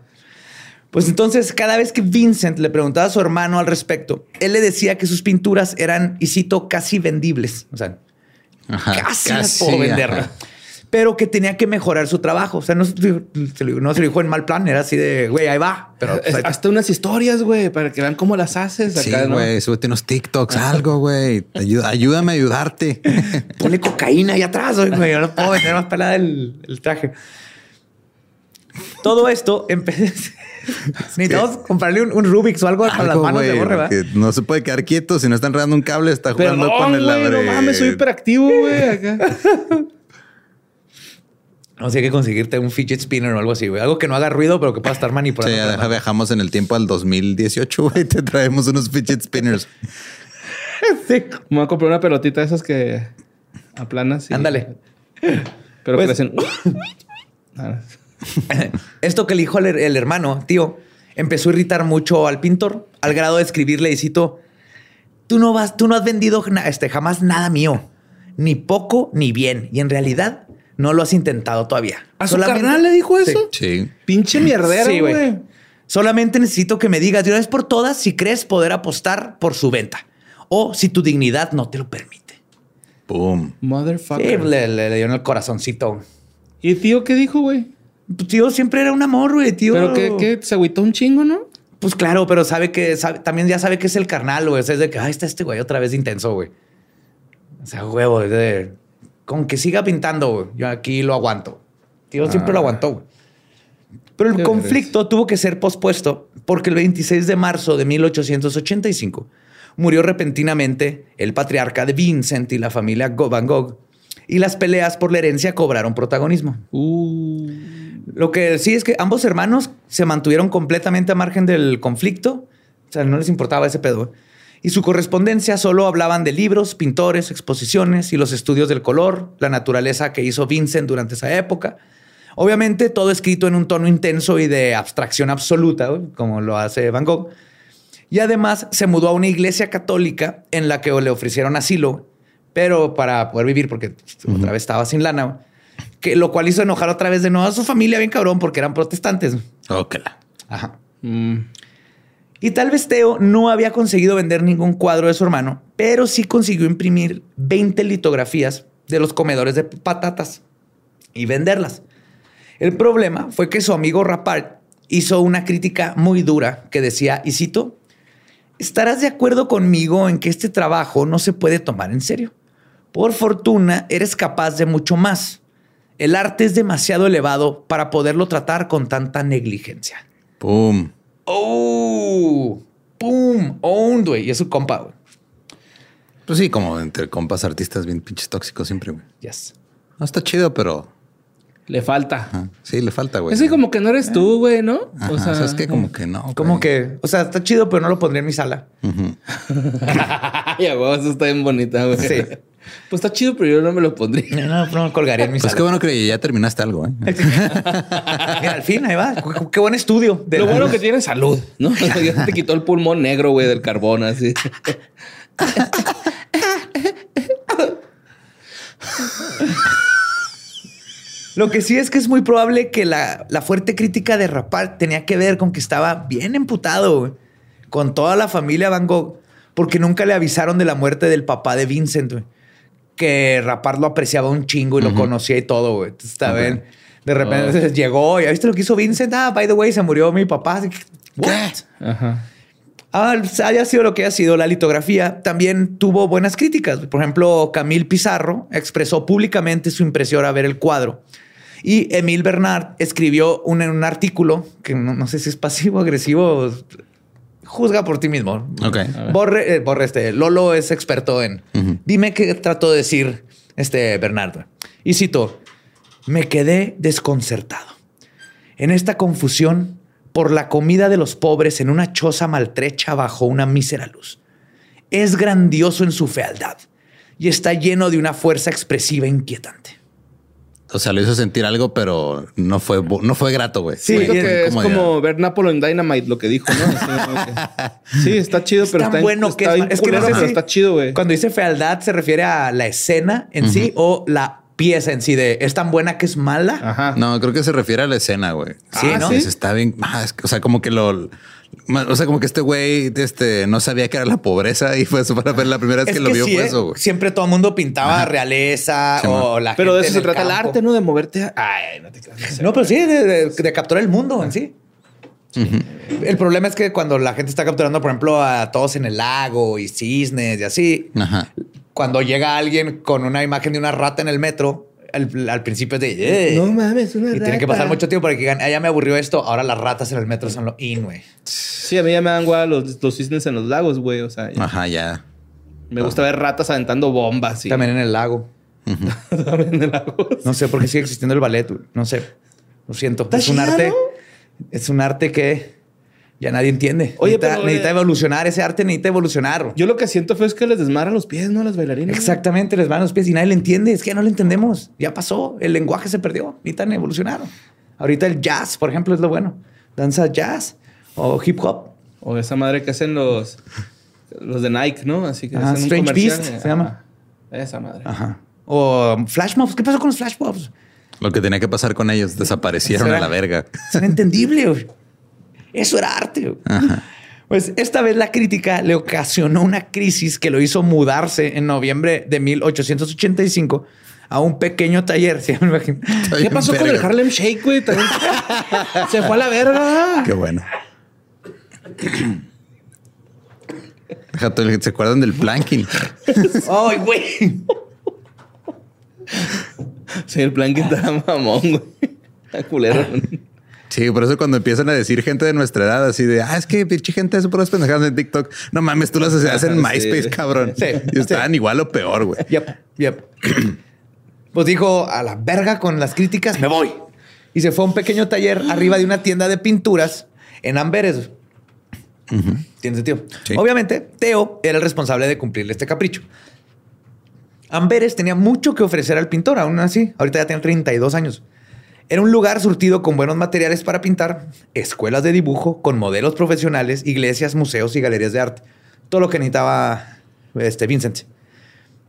Pues entonces, cada vez que Vincent le preguntaba a su hermano al respecto, él le decía que sus pinturas eran, y cito, casi vendibles. O sea, Ajá, casi, las puedo vender. Pero que tenía que mejorar su trabajo. O sea, no, se lo- no se lo dijo en mal plan, era así de, güey, ahí va. Pero pues, ahí- Hasta unas historias, güey, para que vean cómo las haces Sí, acá, ¿no? güey, súbete unos TikToks, algo, güey. Ayuda- ayúdame a ayudarte. ponle cocaína ahí atrás, güey. Yo no puedo tener más pelada el, el traje. Todo esto empecé. Necesitamos comprarle un, un Rubik's o algo para las manos de güey, borre, ¿verdad? no se puede quedar quieto. Si no está enredando un cable, está jugando Perdón, con el güey, abre. no mames, soy hiperactivo, güey, acá. O sea, hay que conseguirte un fidget spinner o algo así, güey. Algo que no haga ruido, pero que pueda estar Sí, manipulando. ya deja, mano. viajamos en el tiempo al 2018, güey. Te traemos unos fidget spinners. Sí. Me voy a comprar una pelotita de esas que aplanas. y- Ándale. Pero Pues- que hacen... Ah, Esto que le dijo el, el hermano, tío, empezó a irritar mucho al pintor, al grado de escribirle y cito, tú no vas, tú no has vendido este, jamás nada mío, ni poco ni bien, y en realidad no lo has intentado todavía. ¿A su Solamente- carnal le dijo eso? Sí. Pinche mierdero, Sí, güey. güey. Solamente necesito que me digas de una vez por todas si crees poder apostar por su venta o si tu dignidad no te lo permite. Boom. Sí, Motherfucker. le, le- le dio en el corazoncito. ¿Y tío qué dijo, güey? Tu Tío siempre era un amor, güey, tío. Pero que, que se agüitó un chingo, ¿no? Pues claro, pero sabe que sabe- también ya sabe que es el carnal, güey. O sea, es de que, ah, está este güey otra vez de intenso, güey. O sea, huevo, es de con que siga pintando, güey. Yo aquí lo aguanto. Tío siempre lo aguantó, güey. Pero el Qué conflicto tuvo que ser pospuesto porque el 26 de marzo de 1885 murió repentinamente el patriarca de Vincent y la familia Van Gogh. Y las peleas por la herencia cobraron protagonismo. Uh. Lo que sí es que ambos hermanos se mantuvieron completamente a margen del conflicto. O sea, no les importaba ese pedo. Y su correspondencia solo hablaban de libros, pintores, exposiciones y los estudios del color, la naturaleza que hizo Vincent durante esa época. Obviamente todo escrito en un tono intenso y de abstracción absoluta, como lo hace Van Gogh. Y además se mudó a una iglesia católica en la que le ofrecieron asilo, pero para poder vivir, porque otra vez estaba sin lana, que lo cual hizo enojar otra vez de nuevo a su familia bien cabrón porque eran protestantes. Ok. Ajá. Mm. Y tal vez Teo no había conseguido vender ningún cuadro de su hermano, pero sí consiguió imprimir 20 litografías de los comedores de patatas y venderlas. El problema fue que su amigo Rapart hizo una crítica muy dura que decía, y cito, estarás de acuerdo conmigo en que este trabajo no se puede tomar en serio. Por fortuna, eres capaz de mucho más. El arte es demasiado elevado para poderlo tratar con tanta negligencia. Boom. ¡Oh! ¡Pum! ¡Owned, güey! Y es su compa, güey. Pues sí, como entre compas artistas bien pinches tóxicos siempre, güey. Yes. No está chido, pero Le falta. ajá, sí le falta, güey. Es que como que no eres tú, güey, ¿no? Ajá, o sea, es que como que no. Como güey. que, o sea, está chido, pero no lo pondría en mi sala. Ay, a huevo, eso está bien bonita, güey. Sí. Pues está chido, pero yo no me lo pondría. No, no lo colgaría en mi Pues qué bueno que ya terminaste algo, ¿eh? Mira, al fin, ahí va. Qué- buen estudio. de Lo la- bueno que tiene salud, ¿no? ya te quitó el pulmón negro, güey, del carbón, así. Lo que sí es que es muy probable que la, la fuerte crítica de Rapart tenía que ver con que estaba bien emputado güey, con toda la familia Van Gogh, porque nunca le avisaron de la muerte del papá de Vincent, güey. Que Rapart lo apreciaba un chingo y lo conocía y todo, güey. Entonces, está Ok. bien. De repente llegó, ¿ya viste lo que hizo Vincent? Ah, by the way, se murió mi papá. ¿What? Ajá. Ah, haya sido lo que haya sido la litografía, también tuvo buenas críticas. Por ejemplo, Camille Pizarro expresó públicamente su impresión a ver el cuadro. Y Emile Bernard escribió un, un artículo que no, no sé si es pasivo, agresivo. Juzga por ti mismo. Borre, eh, borre este. Lolo es experto en. Dime qué trató de decir este Bernardo. Y cito: Me quedé desconcertado. En esta confusión, por la comida de los pobres en una choza maltrecha bajo una mísera luz. Es grandioso en su fealdad y está lleno de una fuerza expresiva inquietante. O sea, lo hizo sentir algo, pero no fue, no fue grato, güey. Sí, que es como ver Napolo en Dynamite, lo que dijo, ¿no? Así como que- sí, está chido, pero tan está, bueno que está es, es que no sé si está chido, güey. Cuando dice fealdad se refiere a la escena en sí o la pieza en sí de es tan buena que es mala. Ajá. No, creo que se refiere a la escena, güey. Sí, Ah, ¿no? sí, Está bien. ah, es que, o sea, como que lo. O sea, como que este güey este, no sabía que era la pobreza y fue para ver la primera vez Es que lo vio sí, fue ¿eh? eso, güey. Siempre todo el mundo pintaba realeza Sí, o man. la Pero de eso se trata el arte, ¿no? De moverte. a- Ay, no te creas. No, pero sí, de, de- de capturar el mundo en sí. El problema es que cuando la gente está capturando, por ejemplo, a todos en el lago y cisnes y así, Ajá. cuando llega alguien con una imagen de una rata en el metro, al, al principio es de... "Eh". No mames, una Y tiene que rata. pasar mucho tiempo para que digan, ah, ya me aburrió esto, ahora las ratas en el metro son lo in, güey. Sí, a mí ya me dan guay los, los cisnes en los lagos, güey. O sea, Ajá, ya. me gusta ver ratas aventando bombas. Y... También en el lago. También en el lago. No sé por qué sigue existiendo el ballet, güey. No sé. Lo siento. Es un arte. Es un arte que ya nadie entiende. Oye, necesita, pero, necesita eh, evolucionar. Ese arte necesita evolucionar. Yo lo que siento fue es que les desmaran los pies, ¿no? Las bailarinas. Exactamente, les van los pies y nadie le entiende. Es que ya no le entendemos. Ya pasó. El lenguaje se perdió. Necesitan evolucionar. Ahorita el jazz, por ejemplo, es lo bueno. Danza jazz o hip hop. O esa madre que hacen los, los de Nike, ¿no? Así que Ajá, hacen un Strange comercial. Beast y- se llama. Ajá. Esa madre. Ajá. O flash mobs. ¿Qué pasó con los flash mobs? Lo que tenía que pasar con ellos, desaparecieron a la verga. Es inentendible. Eso era arte. Pues esta vez la crítica le ocasionó una crisis que lo hizo mudarse en noviembre de 1885 a un pequeño taller. ¿Qué pasó con el. Harlem Shake, güey? Se fue a la verga. Qué bueno. ¿Se acuerdan del planking? Ay, güey. Sí, el plan que estaba mamón, güey. Está culero. Sí, por eso cuando empiezan a decir gente de nuestra edad así de, ah, es que pinche gente hace puras pendejadas en TikTok. No mames, tú las hacías en Sí. MySpace, cabrón. Sí, Y estaban igual o peor, güey. Yep, yep. Pues dijo a la verga con las críticas, me voy. Y se fue a un pequeño taller arriba de una tienda de pinturas en Amberes. ¿Tiene sentido? Sí. Obviamente, Teo era el responsable de cumplirle este capricho. Amberes tenía mucho que ofrecer al pintor, aún así. Ahorita ya tiene 32 años. Era un lugar surtido con buenos materiales para pintar, escuelas de dibujo con modelos profesionales, iglesias, museos y galerías de arte. Todo lo que necesitaba este Vincent.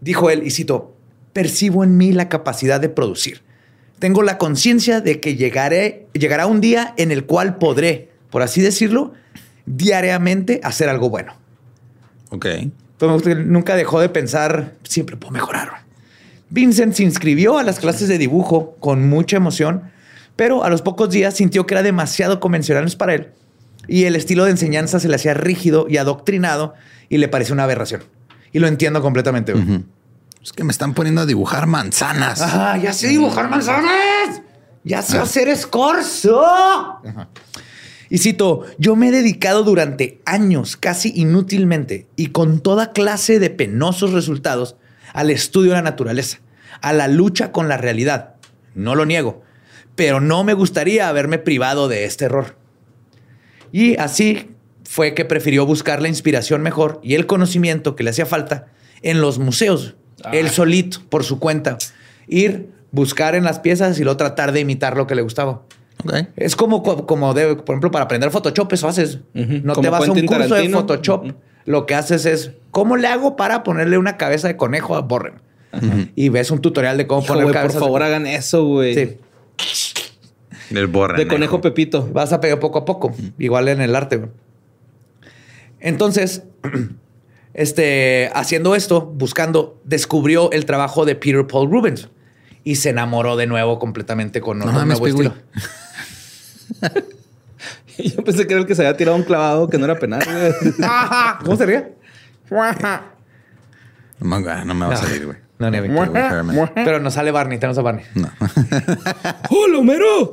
Dijo él, y cito, percibo en mí la capacidad de producir. Tengo la conciencia de que llegaré, llegará un día en el cual podré, por así decirlo, diariamente hacer algo bueno. Ok. Pero nunca dejó de pensar, siempre puedo mejorar. Vincent se inscribió a las clases de dibujo con mucha emoción, pero a los pocos días sintió que era demasiado convencionales para él y el estilo de enseñanza se le hacía rígido y adoctrinado y le pareció una aberración. Y lo entiendo completamente. güey. Es que me están poniendo a dibujar manzanas. Ajá, ya sé dibujar manzanas. Ya sé hacer escorzo. Y cito, yo me he dedicado durante años, casi inútilmente y con toda clase de penosos resultados, al estudio de la naturaleza, a la lucha con la realidad. No lo niego, pero no me gustaría haberme privado de este error. Y así fue que prefirió buscar la inspiración mejor y el conocimiento que le hacía falta en los museos. Él solito, por su cuenta. Ir, buscar en las piezas y luego tratar de imitar lo que le gustaba. Ok. Es como, co- como de, por ejemplo, para aprender Photoshop, eso haces. No te vas a un curso de. Photoshop. Lo que haces es, ¿cómo le hago para ponerle una cabeza de conejo a Borren? Y ves un tutorial de cómo Hijo, poner por cabezas de favor, hagan eso, güey. Sí. El borra. De conejo Pepito. Vas a pegar poco a poco, igual en el arte. güey. Entonces, este, haciendo esto, buscando, descubrió el trabajo de Peter Paul Rubens y se enamoró de nuevo completamente con un mames, nuevo estilo. Yo pensé que era el que se había tirado un clavado que no era penal. ¿Cómo se ríe? No me, no me va a salir, güey. No, ni a mí. Qué buen Herman. Pero nos sale Barney, tenemos a Barney. ¡Hola, Homero!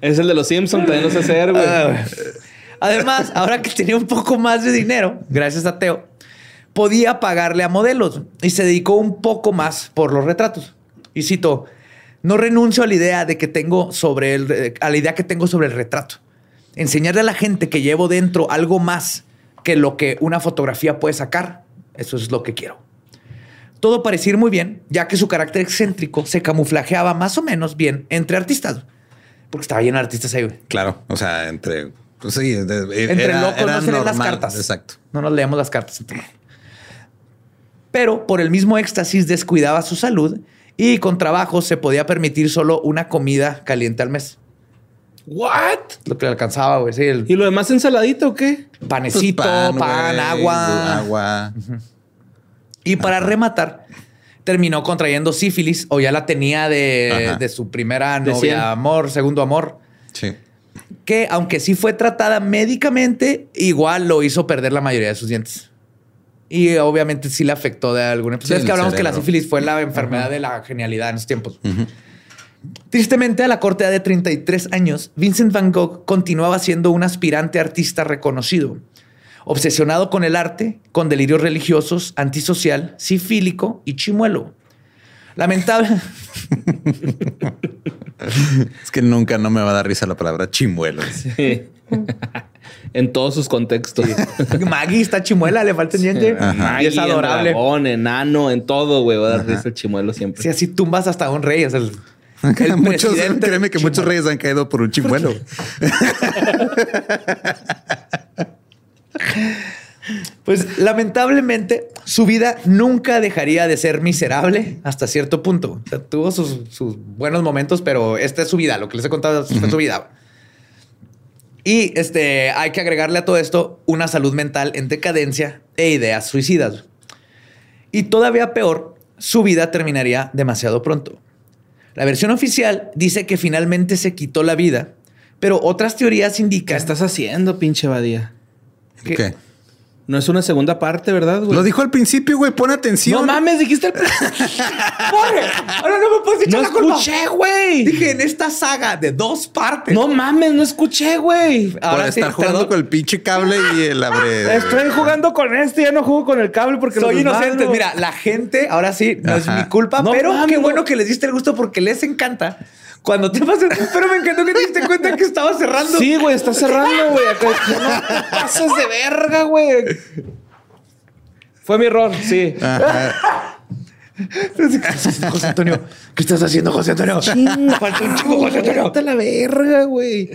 es el de los Simpsons, también lo sé hacer, güey. Ah, Además, ahora que tenía un poco más de dinero, gracias a Teo, podía pagarle a modelos y se dedicó un poco más por los retratos. Y cito, no renuncio a la idea de que tengo sobre el, eh, a la idea que tengo sobre el retrato. Enseñarle a la gente que llevo dentro algo más que lo que una fotografía puede sacar. Eso es lo que quiero. Todo parecía ir muy bien, ya que su carácter excéntrico se camuflajeaba más o menos bien entre artistas. Porque estaba lleno de artistas ahí. güey. Claro. O sea, entre. Pues sí, de- Entre era- locos era no se leen las cartas. Exacto. No nos leemos las cartas. pero por el mismo éxtasis descuidaba su salud y con trabajo se podía permitir solo una comida caliente al mes. ¿What? Lo que le alcanzaba, güey. Sí, el ¿Y lo demás ensaladita o qué? panecito, pan, Pues güey, agua. Agua. Y para rematar, terminó contrayendo sífilis o ya la tenía de, de su primera De novia, amor, segundo amor. Sí. Que aunque sí fue tratada médicamente, igual lo hizo perder la mayoría de sus dientes. Y obviamente sí le afectó de alguna. Pues Sí, es que hablamos que la sífilis fue la enfermedad de la genialidad en esos tiempos. Tristemente, a la corta edad de 33 años, Vincent Van Gogh continuaba siendo un aspirante artista reconocido, obsesionado con el arte, con delirios religiosos, antisocial, sifílico y chimuelo. Lamentable. Es que nunca no me va a dar risa la palabra chimuelo. Sí. en todos sus contextos. Maggie está chimuela, le falta diente. Ajá. Y es Maggie, en adorable. dragón, enano, en todo, güey. Va a dar risa el chimuelo siempre. Si así tumbas hasta un rey, es el, el muchos, créeme que muchos reyes han caído por un chimuelo. Pues lamentablemente su vida nunca dejaría de ser miserable hasta cierto punto. O sea, tuvo sus, sus buenos momentos, pero esta es su vida. Lo que les he contado es su vida. Y este, hay que agregarle a todo esto una salud mental en decadencia e ideas suicidas. Y todavía peor, su vida terminaría demasiado pronto. La versión oficial dice que finalmente se quitó la vida, pero otras teorías ¿Qué indican estás haciendo, pinche Badía? ¿Qué? No es una segunda parte, ¿verdad, güey? Lo dijo al principio, güey. Pon atención. No mames, dijiste el... ¡Porre! Ahora no me puedes echar No la culpa. escuché, güey. Dije en esta saga de dos partes. No mames, no escuché, güey. Por Ahora sí, estar jugando con el pinche cable y el abre. Estoy jugando con este, ya no juego con el cable porque Soy inocente. Mira, la gente, ahora sí, no es mi culpa, No pero qué bueno no. que les diste el gusto porque les encanta. Cuando te pasas, pero me encantó que te diste cuenta que estaba cerrando. Sí, güey, está cerrando, güey. Acá- No te pases de verga, güey. Fue mi error, sí. Ajá. José Antonio, ¿qué estás haciendo, José Antonio? Falta un chico, José Antonio. Vete la verga, güey.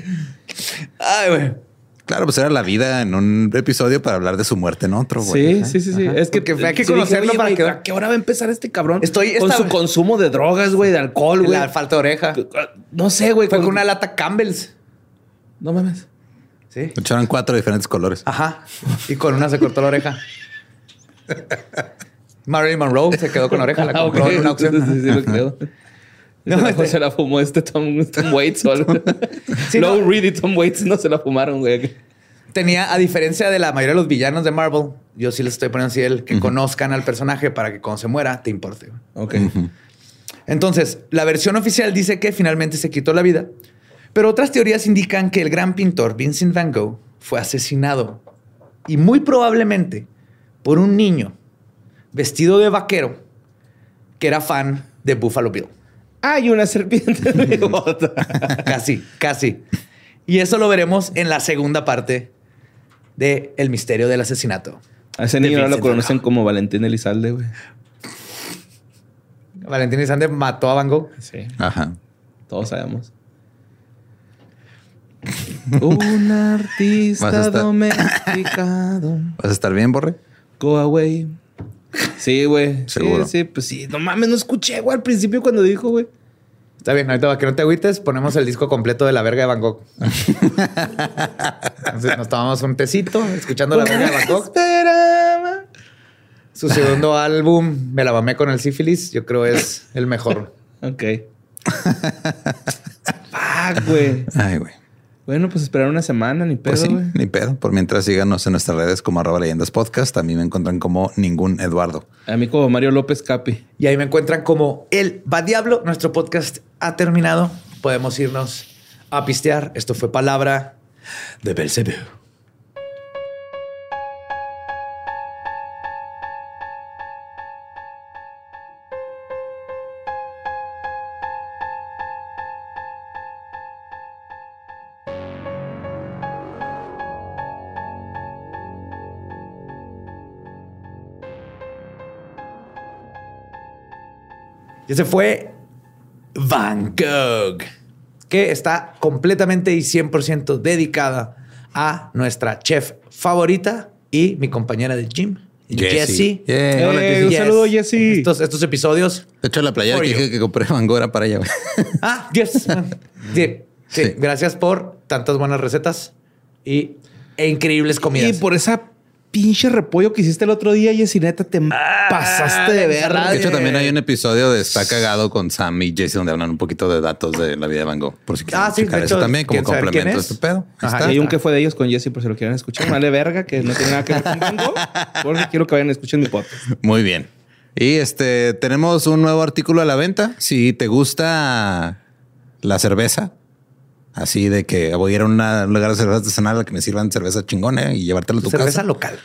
Ay, güey. Claro, pues era la vida en un episodio para hablar de su muerte en otro, güey. Sí, sí, sí, sí. Es que Porque hay que dije, conocerlo para que- ¿A qué hora va a empezar este cabrón? Estoy- con esta- su consumo de drogas, güey, de alcohol, güey. La falta de oreja. No sé, güey. Fue con- con una lata Campbell's. No mames. Sí. Echaron cuatro diferentes colores. Ajá. Y con una se cortó la oreja. Marilyn Monroe se quedó con la oreja, la Ah, compró ok. en una opción. Sí, sí, sí, lo creo. No, este- se la fumó este Tom, Tom Waits o algo. Sí, Low no. Reed y Tom Waits no se la fumaron, güey. Tenía, a diferencia de la mayoría de los villanos de Marvel, yo sí les estoy poniendo así el que conozcan al personaje para que cuando se muera te importe. Ok. Entonces, la versión oficial dice que finalmente se quitó la vida, pero otras teorías indican que el gran pintor Vincent Van Gogh fue asesinado y muy probablemente por un niño vestido de vaquero que era fan de Buffalo Bill. Hay una serpiente de bota. Casi, casi. Y eso lo veremos en la segunda parte de El misterio del asesinato. A ese niño ahora lo conocen como Valentín Elizalde, güey. Valentín Isande mató a Van Gogh. Sí, Ajá. todos sabemos. Un artista Vas a estar- domesticado. ¿Vas a estar bien, Borre? Go away. Sí, güey. Seguro. Sí, sí, pues sí. No mames, no escuché, güey, al principio cuando dijo, güey. Está bien, ahorita para que no te agüites, ponemos el disco completo de la verga de Van Gogh. Entonces, nos tomamos un tecito escuchando la verga de Van Gogh. Esperaba. Su segundo álbum, Me la mamé con el sífilis, yo creo es el mejor. Ok. Fuck, güey. Ay, güey. Bueno, pues esperar una semana, ni pedo, Pues sí, ni pedo. Por mientras síganos en nuestras redes como arroba leyendas podcast. También me encuentran como ningún Eduardo. A mí como Mario López Capi. Y ahí me encuentran como El Va Diablo. Nuestro podcast ha terminado. Podemos irnos a pistear. Esto fue palabra de Belzebú. Y ese fue Van Gogh, que está completamente y 100% dedicada a nuestra chef favorita y mi compañera de gym, Jesse. Yeah, hola, Jesse. un Yes. saludo, Jesse. Estos, estos episodios. De hecho, la playera que dije que compré en Mango era para ella. güey. Ah, yes. Sí, sí. Sí. Gracias por tantas buenas recetas y e increíbles comidas. Y por esa pinche repollo que hiciste el otro día, Jessy, neta, te pasaste de ver. ensalada De hecho, también hay un episodio de Está Cagado con Sam y Jesse donde hablan un poquito de datos de la vida de Van Gogh. Por si quieren Ah, sí, checar de eso hecho, también como ¿quieren saber complemento a es? este pedo. Ahí Ajá, está. Y hay un que fue de ellos con Jesse, por si lo quieren escuchar. Vale verga, que no tiene nada que ver con Bango. Porque quiero que vayan a escuchar mi podcast. Muy bien. Y este tenemos un nuevo artículo a la venta. Si te gusta la cerveza, así de que voy a ir a una- un lugar de cerveza artesanal a que me sirvan cerveza chingona y llevártela a tu cerveza casa. local.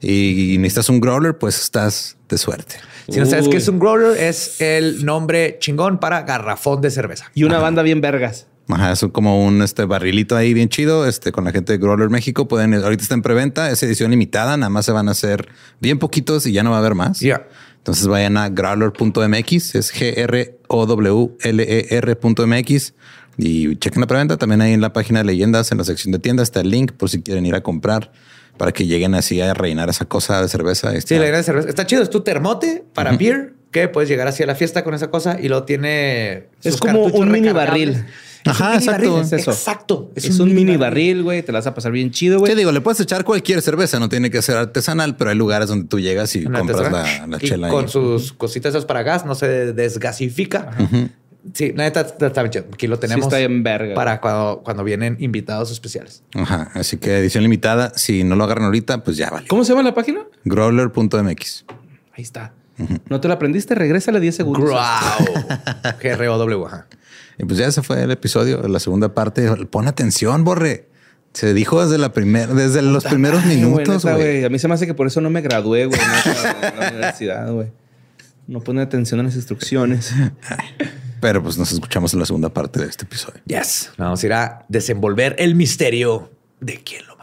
Y, necesitas un growler, pues estás de suerte. Si no sabes Uy. qué es un growler, es el nombre chingón para garrafón de cerveza. Y una banda bien vergas. Ajá, es como un este barrilito ahí bien chido. Este con la gente de Growler México pueden ahorita está en preventa, es edición limitada, nada más se van a hacer bien poquitos y ya no va a haber más. Ya. Entonces vayan a growler.mx, es G R O W L E R.mx y chequen la preventa también ahí en la página de leyendas en la sección de tiendas está el link por si quieren ir a comprar para que lleguen así a rellenar esa cosa de cerveza. Sí, Está- la gran cerveza. Está chido. Es tu termote para beer que puedes llegar así a la fiesta con esa cosa y lo tiene. Es como un mini barril. Es Ajá, un mini exacto, barril. es eso. Exacto. Es, un, mini barril, güey. Te la vas a pasar bien chido, güey. Sí, digo, le puedes echar cualquier cerveza, no tiene que ser artesanal, pero hay lugares donde tú llegas y compras la, la Y chela. con ahí. sus cositas esas para gas, no se desgasifica. Sí, neta está, bien chido. Aquí lo tenemos está bien verga, para cuando, cuando vienen invitados especiales. Ajá, así que edición limitada. Si no lo agarran ahorita, pues ya vale. ¿Cómo se llama la página? Growler.mx. Ahí está. ¿No te la aprendiste? Regrésale 10 segundos. Grow. G-R-O-W. ajá. Y pues ya ese fue el episodio, la segunda parte. Pon atención, Borre. Se dijo desde la primera, desde los primeros Ay, minutos, güey. A mí se me hace que por eso no me gradué, güey, neta, en la universidad, güey. No pone atención a las instrucciones. Pero pues nos escuchamos en la segunda parte de este episodio. Yes. Vamos a ir a desenvolver el misterio de quién lo